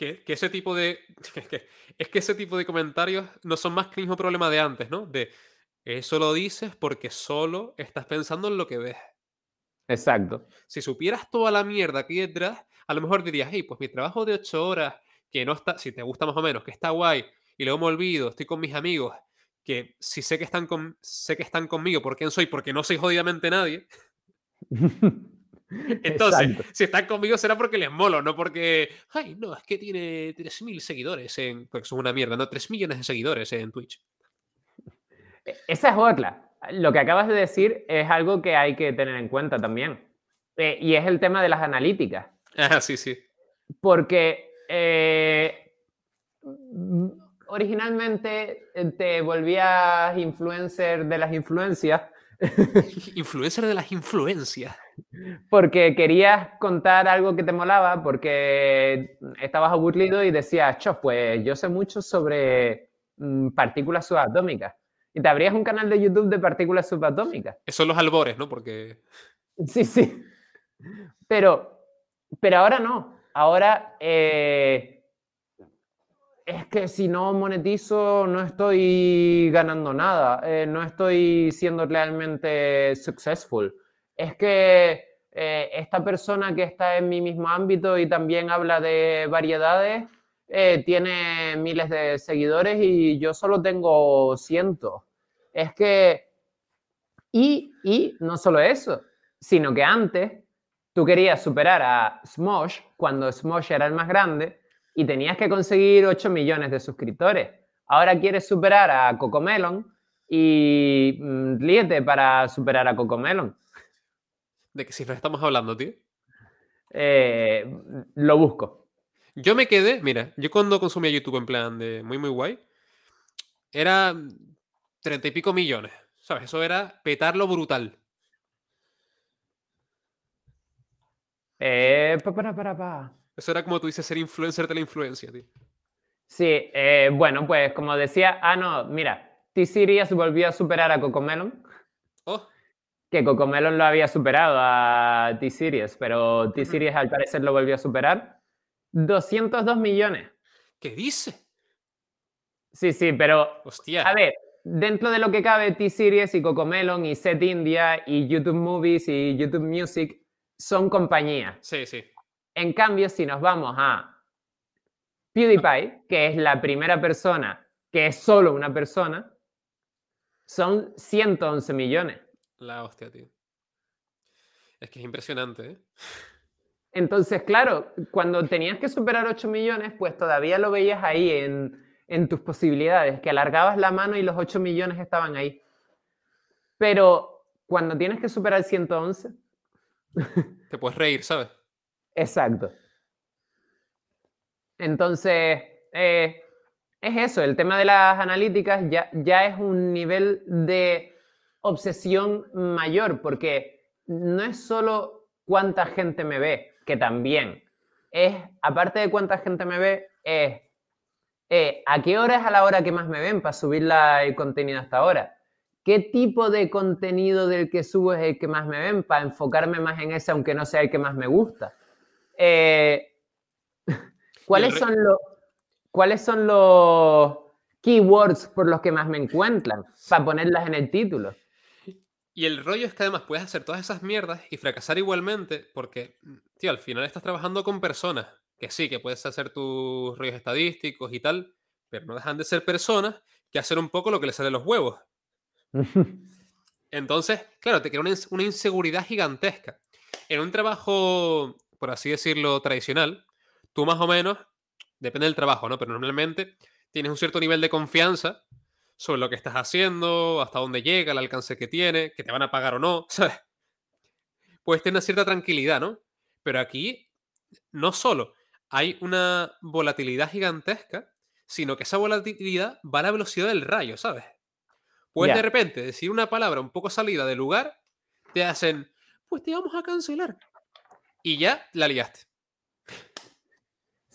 Que, que ese tipo de. Es que, es que ese tipo de comentarios no son más que el mismo problema de antes, ¿no? De eso lo dices porque solo estás pensando en lo que ves. Exacto. Si supieras toda la mierda que hay detrás, a lo mejor dirías, hey, pues mi trabajo de ocho horas, que no está, si te gusta más o menos, que está guay, y luego me olvido, estoy con mis amigos, que si sé que están, con, sé que están conmigo, ¿por quién soy? Porque no soy jodidamente nadie. Entonces, Exacto. si están conmigo será porque les molo, no porque, ay, no, es que tiene 3.000 seguidores en, porque son una mierda, no, 3 millones de seguidores en Twitch. E- Esa es otra. Lo que acabas de decir es algo que hay que tener en cuenta también. Eh, y es el tema de las analíticas. Ah, sí, sí. Porque eh, originalmente eh, te volvías influencer de las influencias Influencer de las influencias. Porque querías contar algo que te molaba, porque estabas aburrido y decías, chos, pues yo sé mucho sobre mm, partículas subatómicas. Y te abrías un canal de YouTube de partículas subatómicas. Esos son los albores, ¿no? Porque Sí, sí. Pero, pero ahora no. Ahora eh, es que si no monetizo no estoy ganando nada. eh, no estoy siendo realmente successful. Es que eh, esta persona que está en mi mismo ámbito y también habla de variedades eh, tiene miles de seguidores y yo solo tengo cientos. Es que y, y no solo eso, sino que antes tú querías superar a Smosh cuando Smosh era el más grande y tenías que conseguir 8 millones de suscriptores. Ahora quieres superar a Cocomelon y mm, líete para superar a Cocomelon. De que si nos estamos hablando, tío. Eh, lo busco. Yo me quedé, mira, yo cuando consumía YouTube en plan de muy, muy guay, era treinta y pico millones, ¿sabes? Eso era petarlo brutal. Eh, pa, para, para, pa. Eso era como tú dices, ser influencer de la influencia, tío. Sí, eh, bueno, pues como decía, ah, no, mira, T-Series volvió a superar a Cocomelon. Que Cocomelon lo había superado a T-Series, pero T-Series al parecer lo volvió a superar. 202 millones. ¿qué dice? Sí, sí, pero Hostia. a ver, dentro de lo que cabe, T-Series y Cocomelon y Set India y YouTube Movies y YouTube Music son compañías. Sí, sí. En cambio, si nos vamos a PewDiePie, que es la primera persona, que es solo una persona, son 111 millones. La hostia, tío. Es que es impresionante, ¿eh? Entonces, claro, cuando tenías que superar 8 millones, pues todavía lo veías ahí en, en tus posibilidades, que alargabas la mano y los 8 millones estaban ahí. Pero cuando tienes que superar 111, Te puedes reír, ¿sabes? exacto. Entonces, eh, es eso, el tema de las analíticas ya, ya es un nivel de obsesión mayor, porque no es solo cuánta gente me ve, que también es, aparte de cuánta gente me ve, es eh, a qué hora es a la hora que más me ven para subir la- el contenido hasta ahora. ¿Qué tipo de contenido del que subo es el que más me ven para enfocarme más en ese, aunque no sea el que más me gusta? Eh, ¿cuáles, son los, ¿Cuáles son los keywords por los que más me encuentran? Para ponerlas en el título. Y el rollo es que además puedes hacer todas esas mierdas y fracasar igualmente porque, mm, tío, al final estás trabajando con personas. Que sí, que puedes hacer tus rollos estadísticos y tal, pero no dejan de ser personas que hacen un poco lo que les sale los huevos. Entonces, claro, te crea una, una inseguridad gigantesca. En un trabajo, por así decirlo, tradicional, tú más o menos, depende del trabajo, ¿no? Pero normalmente tienes un cierto nivel de confianza sobre lo que estás haciendo, hasta dónde llega, el alcance que tiene, que te van a pagar o no, ¿sabes? Puedes tener cierta tranquilidad, ¿no? Pero aquí, no solo hay una volatilidad gigantesca, sino que esa volatilidad va a la velocidad del rayo, ¿sabes? Puedes Ya. de repente decir una palabra un poco salida de lugar, te hacen, pues te vamos a cancelar. Y ya la liaste.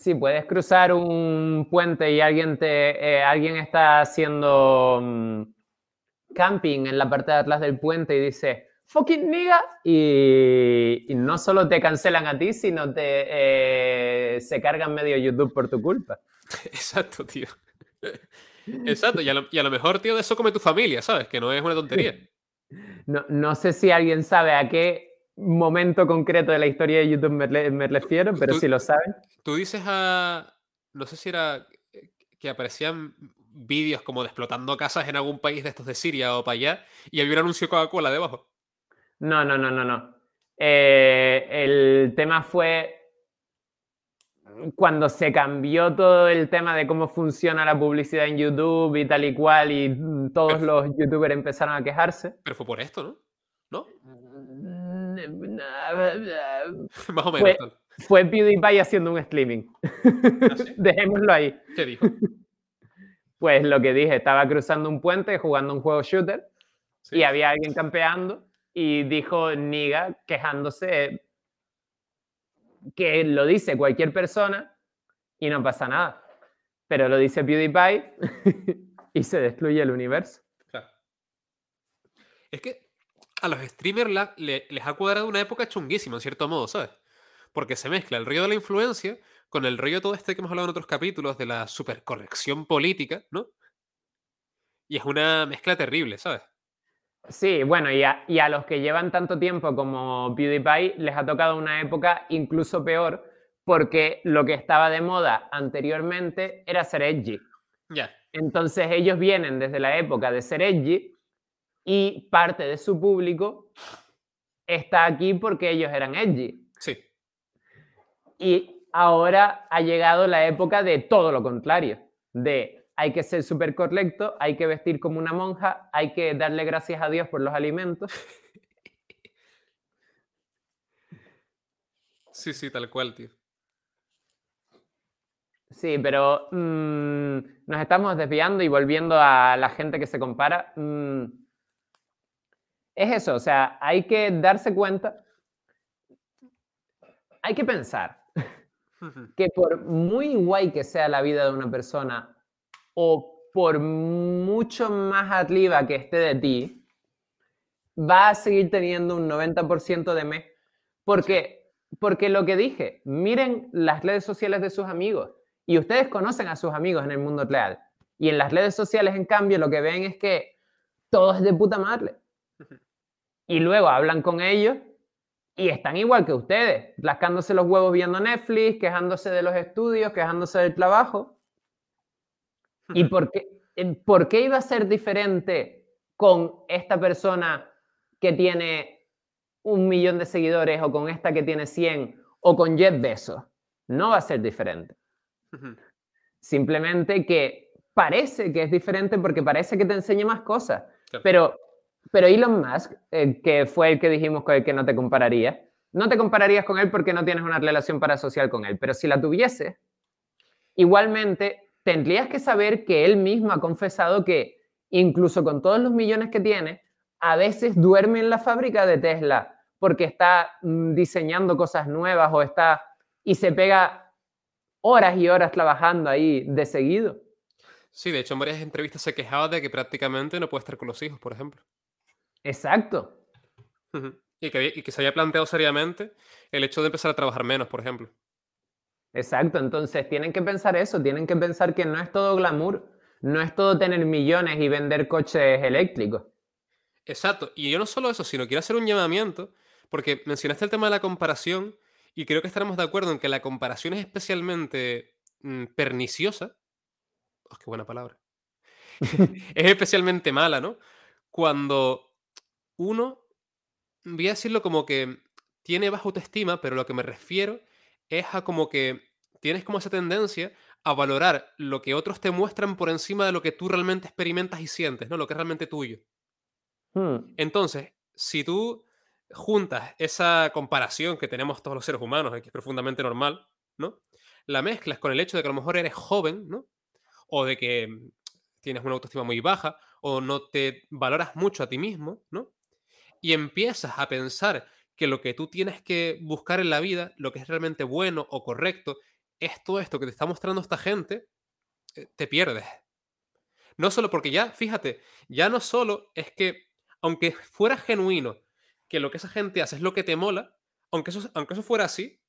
Sí, puedes cruzar un puente y alguien, te, eh, alguien está haciendo mm, camping en la parte de atrás del puente y dice, fucking nigga, y, y no solo te cancelan a ti, sino te eh, se cargan medio YouTube por tu culpa. Exacto, tío. Exacto, y a, lo, y a lo mejor, tío, de eso come tu familia, ¿sabes? Que no es una tontería. No, no sé si alguien sabe a qué momento concreto de la historia de YouTube me, me refiero, pero si lo saben. Tú dices a. No sé si era eh, que aparecían vídeos como de explotando casas en algún país de estos de Siria o para allá y había un anuncio de Coca-Cola debajo. No, no, no, no, no. Eh, el tema fue cuando se cambió todo el tema de cómo funciona la publicidad en YouTube y tal y cual, y todos Pero- los youtubers empezaron a quejarse. Pero fue por esto, ¿no? ¿No? Más o menos. Fue- tal. Fue PewDiePie haciendo un streaming. ¿Ah, sí? Dejémoslo ahí. ¿Qué dijo? Pues lo que dije, estaba cruzando un puente jugando un juego shooter Sí. y había alguien campeando y dijo Niga quejándose que lo dice cualquier persona y no pasa nada. Pero lo dice PewDiePie y se destruye el universo. Claro. Es que a los streamers la- le- les ha cuadrado una época chunguísima, en cierto modo, ¿sabes? Porque se mezcla el rollo de la influencia con el rollo todo este que hemos hablado en otros capítulos de la supercorrección política, ¿no? Y es una mezcla terrible, ¿sabes? Sí, bueno, y a, y a los que llevan tanto tiempo como PewDiePie les ha tocado una época incluso peor porque lo que estaba de moda anteriormente era ser edgy. Ya. Entonces ellos vienen desde la época de ser edgy y parte de su público está aquí porque ellos eran edgy. Sí. Y ahora ha llegado la época de todo lo contrario, de hay que ser súper correcto, hay que vestir como una monja, hay que darle gracias a Dios por los alimentos. Sí, sí, tal cual, tío. Sí, pero mm, nos estamos desviando y volviendo a la gente que se compara. mm, es eso, o sea, hay que darse cuenta, hay que pensar que por muy guay que sea la vida de una persona o por mucho más arriba que esté de ti, va a seguir teniendo un 90% de me. Porque, porque lo que dije, miren las redes sociales de sus amigos y ustedes conocen a sus amigos en el mundo real. Y en las redes sociales, en cambio, lo que ven es que todo es de puta madre. Y luego hablan con ellos y están igual que ustedes, rascándose los huevos viendo Netflix, quejándose de los estudios, quejándose del trabajo. ¿Y por qué, por qué iba a ser diferente con esta persona que tiene un millón de seguidores o con esta que tiene 100 o con Jeff Bezos? No va a ser diferente. Simplemente que parece que es diferente porque parece que te enseña más cosas. Claro. Pero, pero Elon Musk, eh, que fue el que dijimos con el que no te compararías, no te compararías con él porque no tienes una relación parasocial con él. Pero si la tuviese, igualmente tendrías que saber que él mismo ha confesado que incluso con todos los millones que tiene, a veces duerme en la fábrica de Tesla porque está mm, diseñando cosas nuevas o está y se pega horas y horas trabajando ahí de seguido. Sí, de hecho, en varias entrevistas se quejaba de que prácticamente no puede estar con los hijos, por ejemplo. Exacto. Y que, y que se había planteado seriamente el hecho de empezar a trabajar menos, por ejemplo. Exacto, entonces tienen que pensar eso, tienen que pensar que no es todo glamour, no es todo tener millones y vender coches eléctricos. Exacto. Y yo no solo eso, sino quiero hacer un llamamiento, porque mencionaste el tema de la comparación, y creo que estaremos de acuerdo en que la comparación es especialmente mm, perniciosa. Oh, qué buena palabra. es especialmente mala, ¿no? Cuando uno, voy a decirlo como que tiene baja autoestima, pero lo que me refiero es a como que tienes como esa tendencia a valorar lo que otros te muestran por encima de lo que tú realmente experimentas y sientes, ¿no? Lo que es realmente tuyo. Hmm, Entonces, si tú juntas esa comparación que tenemos todos los seres humanos, que es profundamente normal, ¿no? La mezclas con el hecho de que a lo mejor eres joven, ¿no? O de que tienes una autoestima muy baja, o no te valoras mucho a ti mismo, ¿no? Y empiezas a pensar que lo que tú tienes que buscar en la vida, lo que es realmente bueno o correcto, es todo esto que te está mostrando esta gente, eh, te pierdes. No solo porque ya, fíjate, ya no solo es que, aunque fuera genuino, que lo que esa gente hace es lo que te mola, aunque eso, aunque eso fuera así,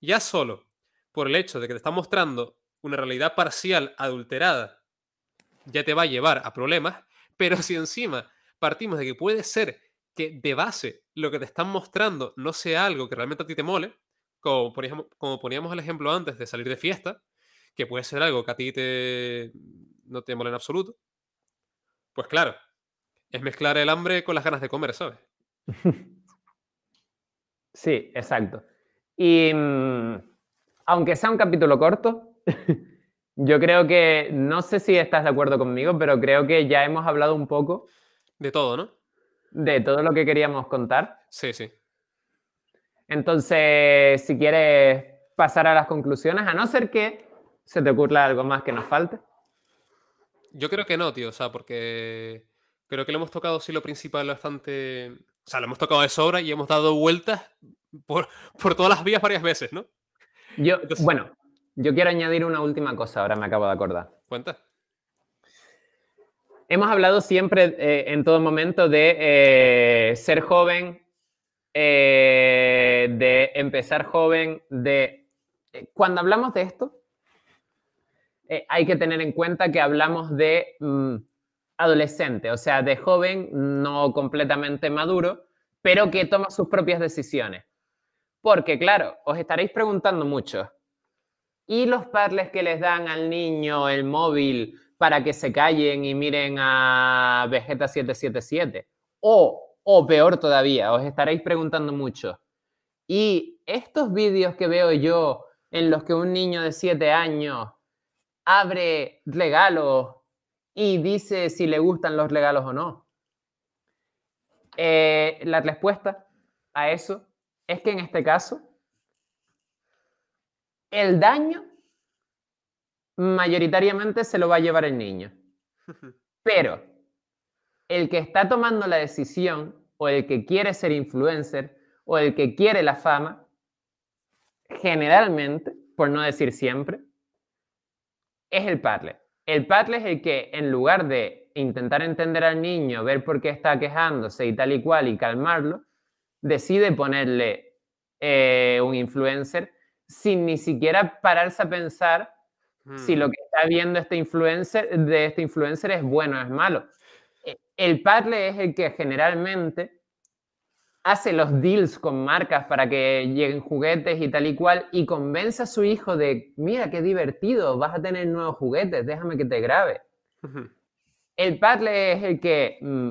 ya solo por el hecho de que te está mostrando una realidad parcial adulterada, ya te va a llevar a problemas, pero si encima partimos de que puede ser que de base lo que te están mostrando no sea algo que realmente a ti te mole, como, poníamos, como poníamos el ejemplo antes de salir de fiesta, que puede ser algo que a ti te, no te mole en absoluto, pues claro, es mezclar el hambre con las ganas de comer, ¿sabes? Sí, exacto. Y mm, aunque sea un capítulo corto, yo creo que, no sé si estás de acuerdo conmigo, pero creo que ya hemos hablado un poco De todo, ¿no? De todo lo que queríamos contar. Sí, sí. Entonces, si quieres pasar a las conclusiones, a no ser que se te ocurra algo más que nos falte. Yo creo que no, tío, o sea, porque creo que lo hemos tocado, sí, lo principal bastante... O sea, lo hemos tocado de sobra y hemos dado vueltas por, por todas las vías varias veces, ¿no? Yo, Entonces- bueno, yo quiero añadir una última cosa, ahora me acabo de acordar. ¿Cuenta? Hemos hablado siempre, eh, en todo momento, de eh, ser joven, eh, de empezar joven, de... Cuando hablamos de esto, hay que tener en cuenta que hablamos de mm, adolescente, o sea, de joven no completamente maduro, pero que toma sus propias decisiones. Porque, claro, os estaréis preguntando mucho, ¿y los padres que les dan al niño el móvil para que se callen y miren a Vegeta 777? O, o peor todavía, os estaréis preguntando mucho, ¿y estos vídeos que veo yo en los que un niño de 7 años abre regalos y dice si le gustan los regalos o no? Eh, la respuesta a eso es que en este caso el daño mayoritariamente se lo va a llevar el niño. Pero el que está tomando la decisión o el que quiere ser influencer o el que quiere la fama, generalmente, por no decir siempre, es el padre. El padre es el que en lugar de intentar entender al niño, ver por qué está quejándose y tal y cual y calmarlo, decide ponerle eh, un influencer sin ni siquiera pararse a pensar si lo Mm, que está viendo este influencer, de este influencer es bueno o es malo. E- El padre es el que generalmente hace los deals con marcas para que lleguen juguetes y tal y cual y convence a su hijo de, mira, qué divertido, vas a tener nuevos juguetes, déjame que te grabe. El padre es el que, mm,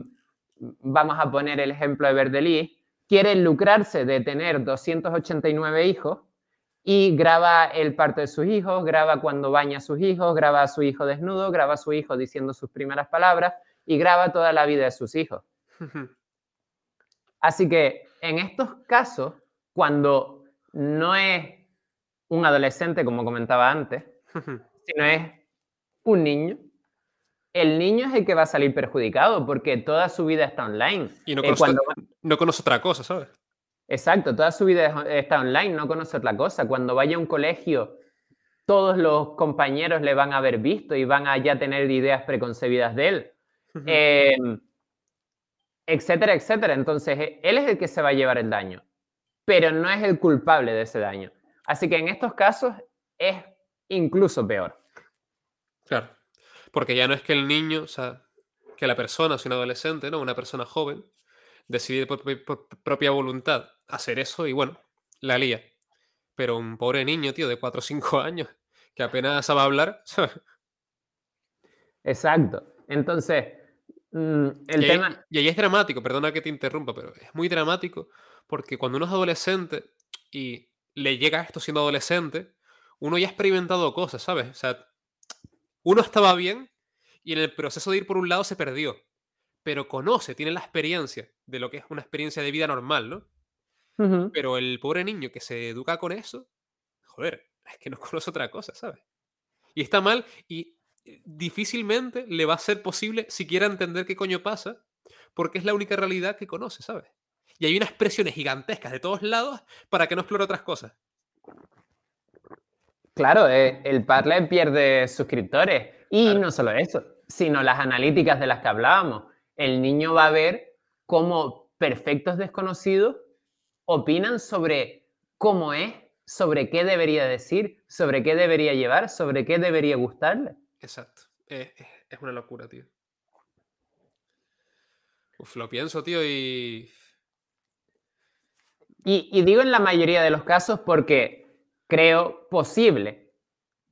vamos a poner el ejemplo de Verdelí, quiere lucrarse de tener 289 hijos y graba el parto de sus hijos, graba cuando baña a sus hijos, graba a su hijo desnudo, graba a su hijo diciendo sus primeras palabras y graba toda la vida de sus hijos. Así que en estos casos, cuando no es un adolescente, como comentaba antes, sino es un niño, el niño es el que va a salir perjudicado porque toda su vida está online. Y no Eh, conoce, cuando- no conoce otra cosa, ¿sabes? Exacto, toda su vida es- está online, no conoce otra cosa. Cuando vaya a un colegio, todos los compañeros le van a haber visto y van a ya tener ideas preconcebidas de él, eh, etcétera, etcétera. Entonces, eh, él es el que se va a llevar el daño, pero no es el culpable de ese daño. Así que en estos casos es incluso peor. Claro. Porque ya no es que el niño, o sea, que la persona, si un adolescente, ¿no? Una persona joven, decide por, por- por propia voluntad hacer eso y bueno, la lía. Pero un pobre niño, tío, de 4 o 5 años, que apenas sabe hablar. Exacto. Entonces, mm, el y, ahí, tema... y ahí es dramático, perdona que te interrumpa, pero es muy dramático porque cuando uno es adolescente y le llega esto siendo adolescente, uno ya ha experimentado cosas, ¿sabes? O sea, uno estaba bien y en el proceso de ir por un lado se perdió, pero conoce, tiene la experiencia de lo que es una experiencia de vida normal, ¿no? Pero el pobre niño que se educa con eso, joder, es que no conoce otra cosa, ¿sabes? Y está mal y eh, difícilmente le va a ser posible siquiera entender qué coño pasa, porque es la única realidad que conoce, ¿sabes? Y hay unas presiones gigantescas de todos lados para que no explore otras cosas. claro, eh, el Parler pierde suscriptores. Y no solo eso, sino las analíticas de las que hablábamos. El niño va a ver cómo perfectos desconocidos opinan sobre cómo es, sobre qué debería decir, sobre qué debería llevar, sobre qué debería gustarle. Exacto. Es, es- es una locura, tío. Uf, lo pienso, tío, y... Y, y digo en la mayoría de los casos porque creo posible,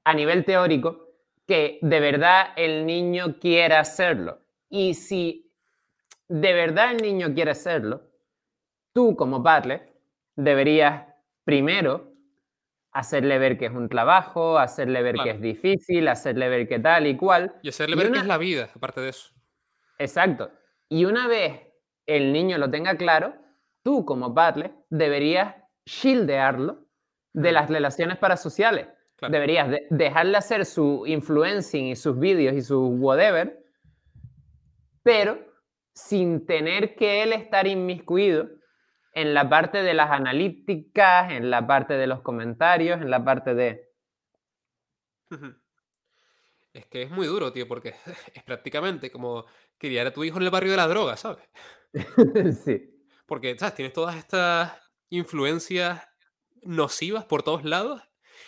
a nivel teórico, que de verdad el niño quiera hacerlo. Y si de verdad el niño quiere hacerlo, tú como padre deberías primero hacerle ver que es un trabajo, hacerle ver que es difícil, hacerle ver que tal y cual. Y hacerle Y ver una- qué es la vida, aparte de eso. Exacto. Y una vez el niño lo tenga claro, tú como padre deberías shieldеarlo de las relaciones parasociales. Claro. Deberías de- dejarle hacer su influencing y sus vídeos y su whatever, pero sin tener que él estar inmiscuido en la parte de las analíticas, en la parte de los comentarios, en la parte de... Es que es muy duro, tío, porque es prácticamente como criar a tu hijo en el barrio de la droga, ¿sabes? sí, Porque, ¿sabes? Tienes todas estas influencias nocivas por todos lados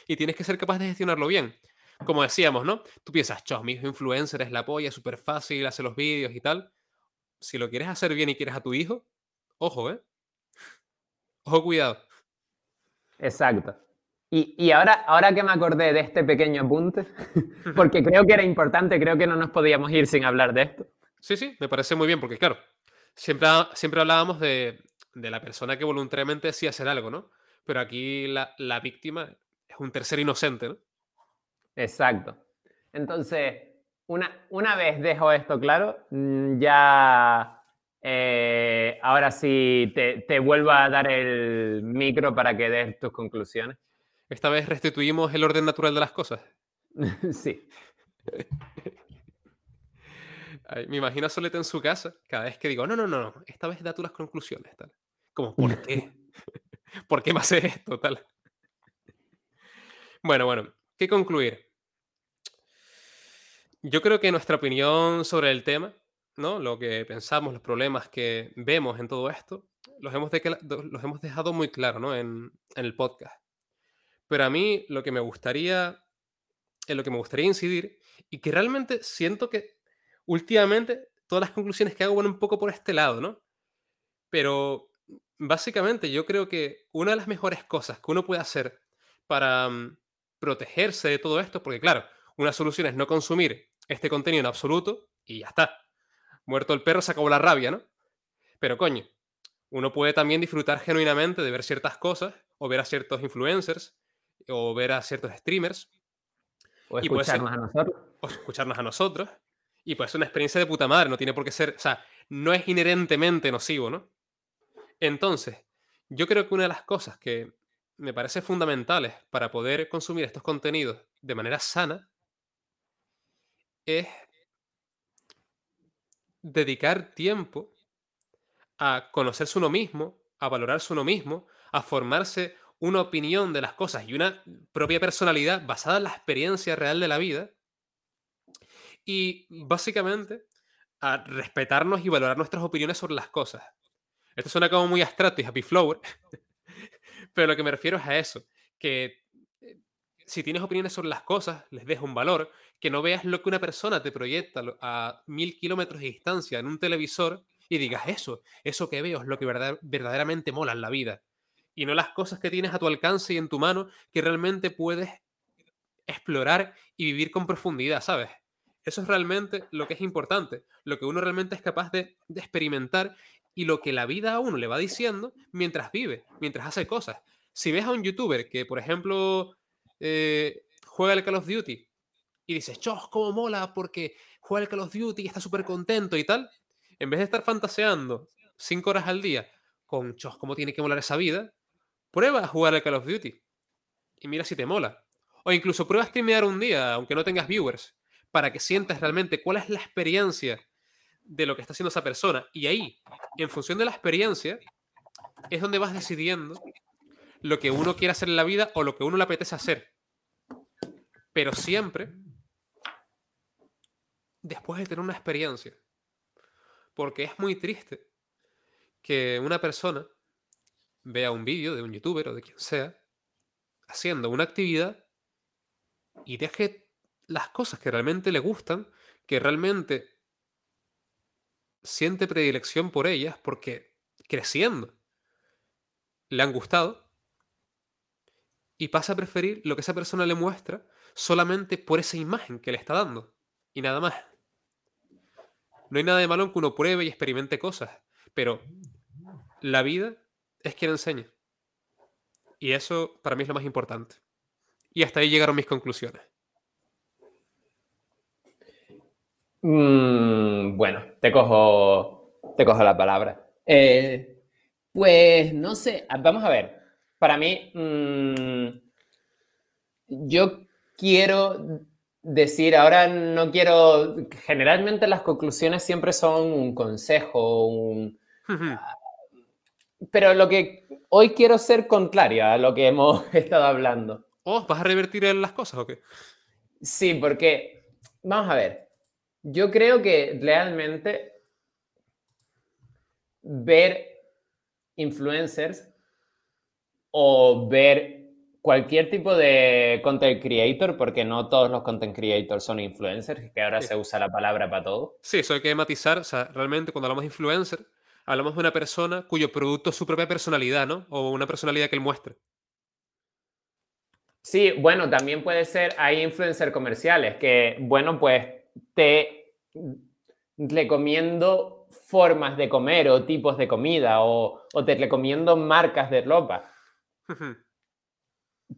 y tienes que ser capaz de gestionarlo bien. Como decíamos, ¿no? Tú piensas, chos, mi hijo influencer es la polla, es súper fácil, hace los vídeos y tal. Si lo quieres hacer bien y quieres a tu hijo, ojo, ¿eh? Ojo, cuidado. exacto. Y, y ahora, ahora que me acordé de este pequeño apunte, porque creo que era importante, creo que no nos podíamos ir sin hablar de esto. Sí, sí, me parece muy bien, porque claro, siempre, siempre hablábamos de, de la persona que voluntariamente decía hacer algo, ¿no? Pero aquí la, la víctima es un tercer inocente, ¿no? Exacto. Entonces, una, una vez dejo esto claro, mm, ya eh, ahora sí te, te vuelvo a dar el micro para que des tus conclusiones. Esta vez restituimos el orden natural de las cosas. sí, Ay, me imagino a Soleta en su casa, cada vez que digo, no, no, no, no, esta vez da tú las conclusiones, tal. Como, ¿por qué? ¿Por qué me haces esto, tal? Bueno, bueno, ¿qué concluir? Yo creo que nuestra opinión sobre el tema, ¿no? Lo que pensamos, los problemas que vemos en todo esto, los hemos, dejado muy claro, ¿no? En, en el podcast. Pero a mí lo que me gustaría, en lo que me gustaría incidir, y que realmente siento que últimamente todas las conclusiones que hago van un poco por este lado, ¿no? Pero básicamente yo creo que una de las mejores cosas que uno puede hacer para mm, protegerse de todo esto, porque claro, una solución es no consumir este contenido en absoluto y ya está. Muerto el perro, se acabó la rabia, ¿no? Pero coño, uno puede también disfrutar genuinamente de ver ciertas cosas, o ver a ciertos influencers, o ver a ciertos streamers, o Y puede ser- escucharnos a nosotros. o escucharnos a nosotros. Y puede ser una experiencia de puta madre, no tiene por qué ser, o sea, no es inherentemente nocivo, ¿no? Entonces, yo creo que una de las cosas que me parece fundamentales para poder consumir estos contenidos de manera sana es dedicar tiempo a conocerse uno mismo, a valorarse uno mismo, a formarse una opinión de las cosas y una propia personalidad basada en la experiencia real de la vida y básicamente a respetarnos y valorar nuestras opiniones sobre las cosas. Esto suena como muy abstracto y happy flower, pero lo que me refiero es a eso, que si tienes opiniones sobre las cosas, les des un valor, que no veas lo que una persona te proyecta a mil kilómetros de distancia en un televisor y digas eso, eso que veo es lo que verdad- verdaderamente mola en la vida. Y no las cosas que tienes a tu alcance y en tu mano que realmente puedes explorar y vivir con profundidad, ¿sabes? Eso es realmente lo que es importante, lo que uno realmente es capaz de, de experimentar y lo que la vida a uno le va diciendo mientras vive, mientras hace cosas. Si ves a un youtuber que, por ejemplo, eh, juega el Call of Duty y dices, chos, cómo mola porque juega el Call of Duty y está súper contento y tal, en vez de estar fantaseando cinco horas al día con, chos, cómo tiene que molar esa vida, prueba a jugar al Call of Duty y mira si te mola. O incluso prueba a streamear un día, aunque no tengas viewers, para que sientas realmente cuál es la experiencia de lo que está haciendo esa persona. Y ahí, en función de la experiencia, es donde vas decidiendo lo que uno quiere hacer en la vida o lo que uno le apetece hacer. pero siempre después de tener una experiencia. Porque es muy triste que una persona vea un vídeo de un youtuber o de quien sea haciendo una actividad y deje las cosas que realmente le gustan, que realmente siente predilección por ellas porque creciendo le han gustado y pasa a preferir lo que esa persona le muestra solamente por esa imagen que le está dando y nada más. No hay nada de malo en que uno pruebe y experimente cosas, pero la vida es quien enseña. Y eso para mí es lo más importante. Y hasta ahí llegaron mis conclusiones. Mm, bueno, te cojo, te cojo la palabra. Eh, pues no sé, vamos a ver. Para mí, mm, yo quiero decir, ahora no quiero, generalmente las conclusiones siempre son un consejo, un, pero lo que hoy quiero ser contrario a lo que hemos estado hablando. Oh, ¿vas a revertir las cosas o qué? Sí, porque, vamos a ver, yo creo que realmente ver influencers o ver cualquier tipo de content creator, porque no todos los content creators son influencers, que ahora se usa la palabra para todo. Sí, eso hay que matizar. O sea, realmente cuando hablamos de influencer, hablamos de una persona cuyo producto es su propia personalidad, ¿no? O una personalidad que él muestra. Sí, bueno, también puede ser, hay influencers comerciales que, bueno, pues te recomiendo formas de comer o tipos de comida o, o te recomiendo marcas de ropa.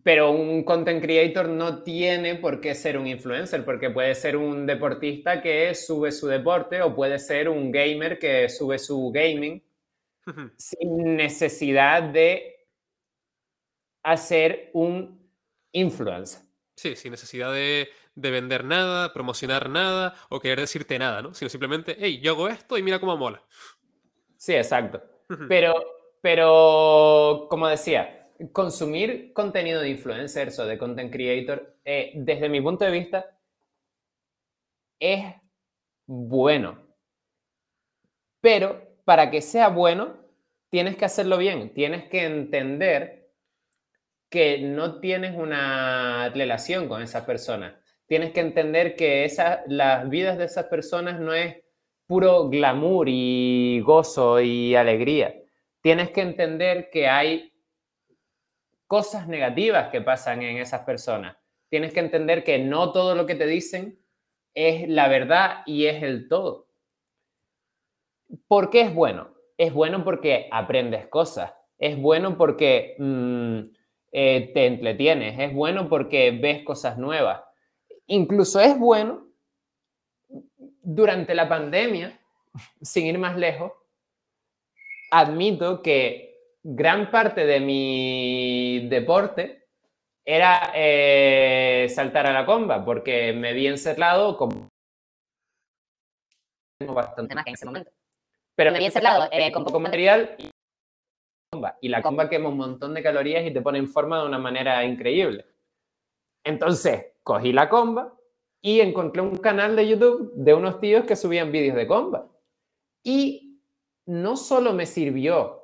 Pero un content creator no tiene por qué ser un influencer, porque puede ser un deportista que sube su deporte o puede ser un gamer que sube su gaming sin necesidad de hacer un influencer. Sí, sin necesidad de, vender nada, promocionar nada o querer decirte nada, ¿no? Sino simplemente, hey, yo hago esto y mira cómo mola. Sí, exacto. Pero, pero, como decía, consumir contenido de influencers o de content creator, eh, desde mi punto de vista, es bueno. Pero para que sea bueno, tienes que hacerlo bien. Tienes que entender que no tienes una relación con esas personas. Tienes que entender que esa, las vidas de esas personas no es puro glamour y gozo y alegría. Tienes que entender que hay cosas negativas que pasan en esas personas. Tienes que entender que no todo lo que te dicen es la verdad y es el todo. ¿Por qué es bueno? Es bueno porque aprendes cosas, es bueno porque mm, eh, te entretienes, es bueno porque ves cosas nuevas. Incluso es bueno durante la pandemia, sin ir más lejos, admito que gran parte de mi deporte era eh, saltar a la comba, porque me vi encerrado con... Tengo bastante más que en ese momento. Pero me vi encerrado eh, con poco material y, y la comba quema un montón de calorías y te pone en forma de una manera increíble. Entonces, cogí la comba y encontré un canal de YouTube de unos tíos que subían vídeos de comba. Y no solo me sirvió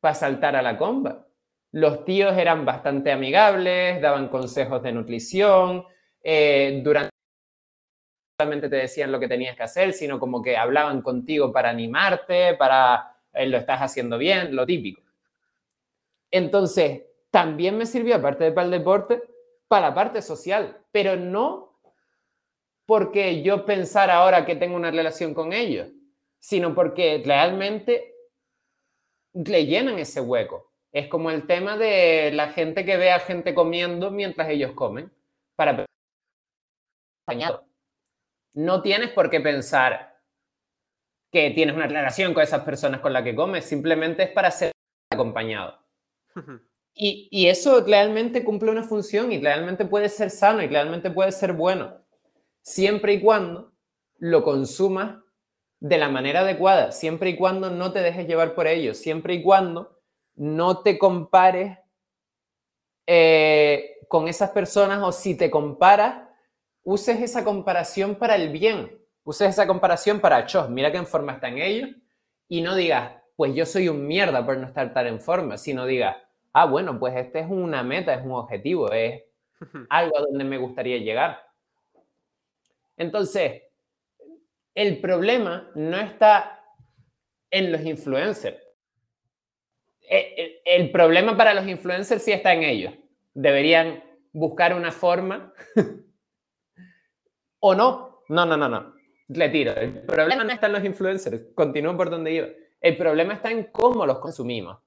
para saltar a la comba. Los tíos eran bastante amigables, daban consejos de nutrición, eh, durante solamente te decían lo que tenías que hacer, sino como que hablaban contigo para animarte, para eh, lo estás haciendo bien, lo típico. Entonces, también me sirvió, aparte de para el deporte, para la parte social, pero no porque yo pensara ahora que tengo una relación con ellos, sino porque realmente le llenan ese hueco. Es como el tema de la gente que ve a gente comiendo mientras ellos comen. Para no tienes por qué pensar que tienes una relación con esas personas con las que comes, simplemente es para ser acompañado. Y, y, eso realmente cumple una función y realmente puede ser sano y realmente puede ser bueno, siempre y cuando lo consumas de la manera adecuada, siempre y cuando no te dejes llevar por ellos, siempre y cuando no te compares eh, con esas personas o si te comparas, uses esa comparación para el bien. Uses esa comparación para, chos, mira qué en forma están ellos. Y no digas, pues yo soy un mierda por no estar tan en forma, sino digas, ah, bueno, pues este es una meta, es un objetivo, es algo a donde me gustaría llegar. Entonces, el problema no está en los influencers. E, el, problema para los influencers sí está en ellos. Deberían buscar una forma o no. No, no, no, no. Le tiro. El problema no está en los influencers. Continúo por donde iba. El problema está en cómo los consumimos.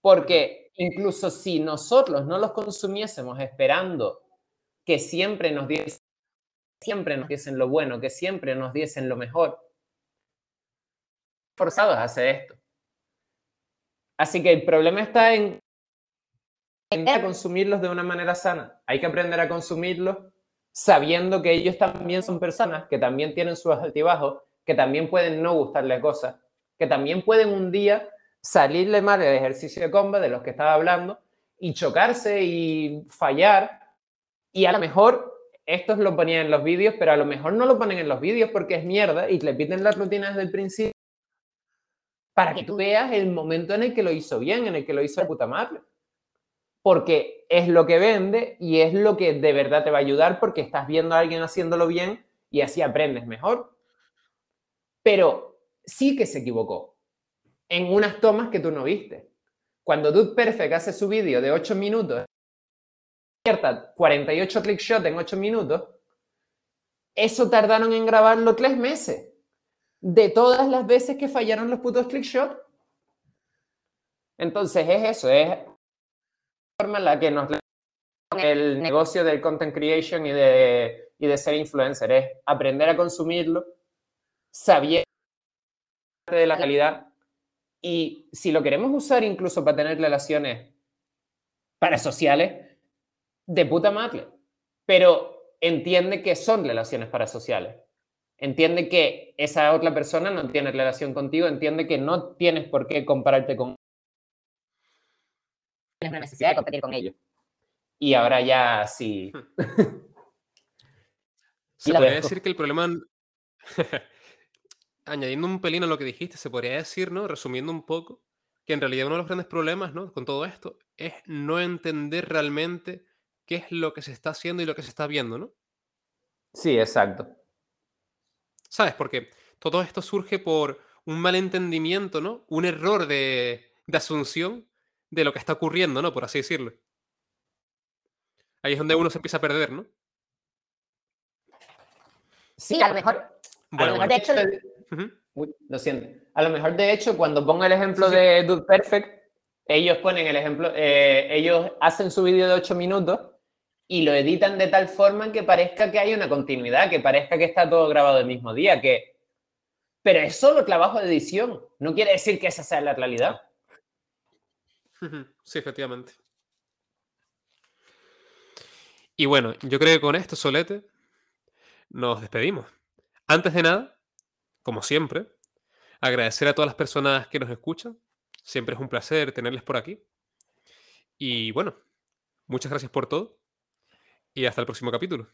Porque incluso si nosotros no los consumiésemos esperando que siempre nos diesen, siempre nos diesen lo bueno, que siempre nos diesen lo mejor, forzados a hacer esto. Así que el problema está en aprender a consumirlos de una manera sana. Hay que aprender a consumirlos sabiendo que ellos también son personas, que también tienen sus altibajos, que también pueden no gustarles cosas, que también pueden un día salirle mal el ejercicio de comba de los que estaba hablando y chocarse y fallar. Y a lo mejor estos lo ponían en los vídeos, pero a lo mejor no lo ponen en los vídeos porque es mierda y le piden las rutinas del principio para que tú veas el momento en el que lo hizo bien, en el que lo hizo de puta madre. Porque es lo que vende y es lo que de verdad te va a ayudar porque estás viendo a alguien haciéndolo bien y así aprendes mejor. Pero sí que se equivocó en unas tomas que tú no viste. Cuando Dude Perfect hace su vídeo de 8 minutos, 48 click shots en 8 minutos, eso tardaron en grabarlo 3 meses de todas las veces que fallaron los putos clickshot. Entonces es eso, es la forma en la que nos el negocio del content creation y de, y de ser influencer, es aprender a consumirlo, sabiendo de la calidad y si lo queremos usar incluso para tener relaciones para sociales, de puta madre. Pero entiende que son relaciones parasociales. Entiende que esa otra persona no tiene relación contigo, entiende que no tienes por qué compararte con Tienes una necesidad de competir con ellos. Y ahora ya sí. Se podría decir que el problema, añadiendo un pelín a lo que dijiste, se podría decir, ¿no? Resumiendo un poco, que en realidad uno de los grandes problemas, ¿no? Con todo esto es no entender realmente qué es lo que se está haciendo y lo que se está viendo, ¿no? Sí, exacto. ¿Sabes? Porque todo esto surge por un malentendimiento, ¿no? Un error de, asunción de lo que está ocurriendo, ¿no? Por así decirlo. Ahí es donde uno se empieza a perder, ¿no? Sí, a lo mejor. a lo mejor, de hecho. lo siento. A lo mejor, de hecho, cuando pongo el ejemplo de Dude Perfect, ellos ponen el ejemplo, eh, ellos hacen su vídeo de 8 minutos y lo editan de tal forma que parezca que hay una continuidad, que parezca que está todo grabado el mismo día, que... Pero es solo trabajo de edición, no quiere decir que esa sea la realidad. Sí, efectivamente. Y bueno, yo creo que con esto, Solete, nos despedimos. Antes de nada, como siempre, agradecer a todas las personas que nos escuchan. Siempre es un placer tenerles por aquí. Y bueno, muchas gracias por todo y hasta el próximo capítulo.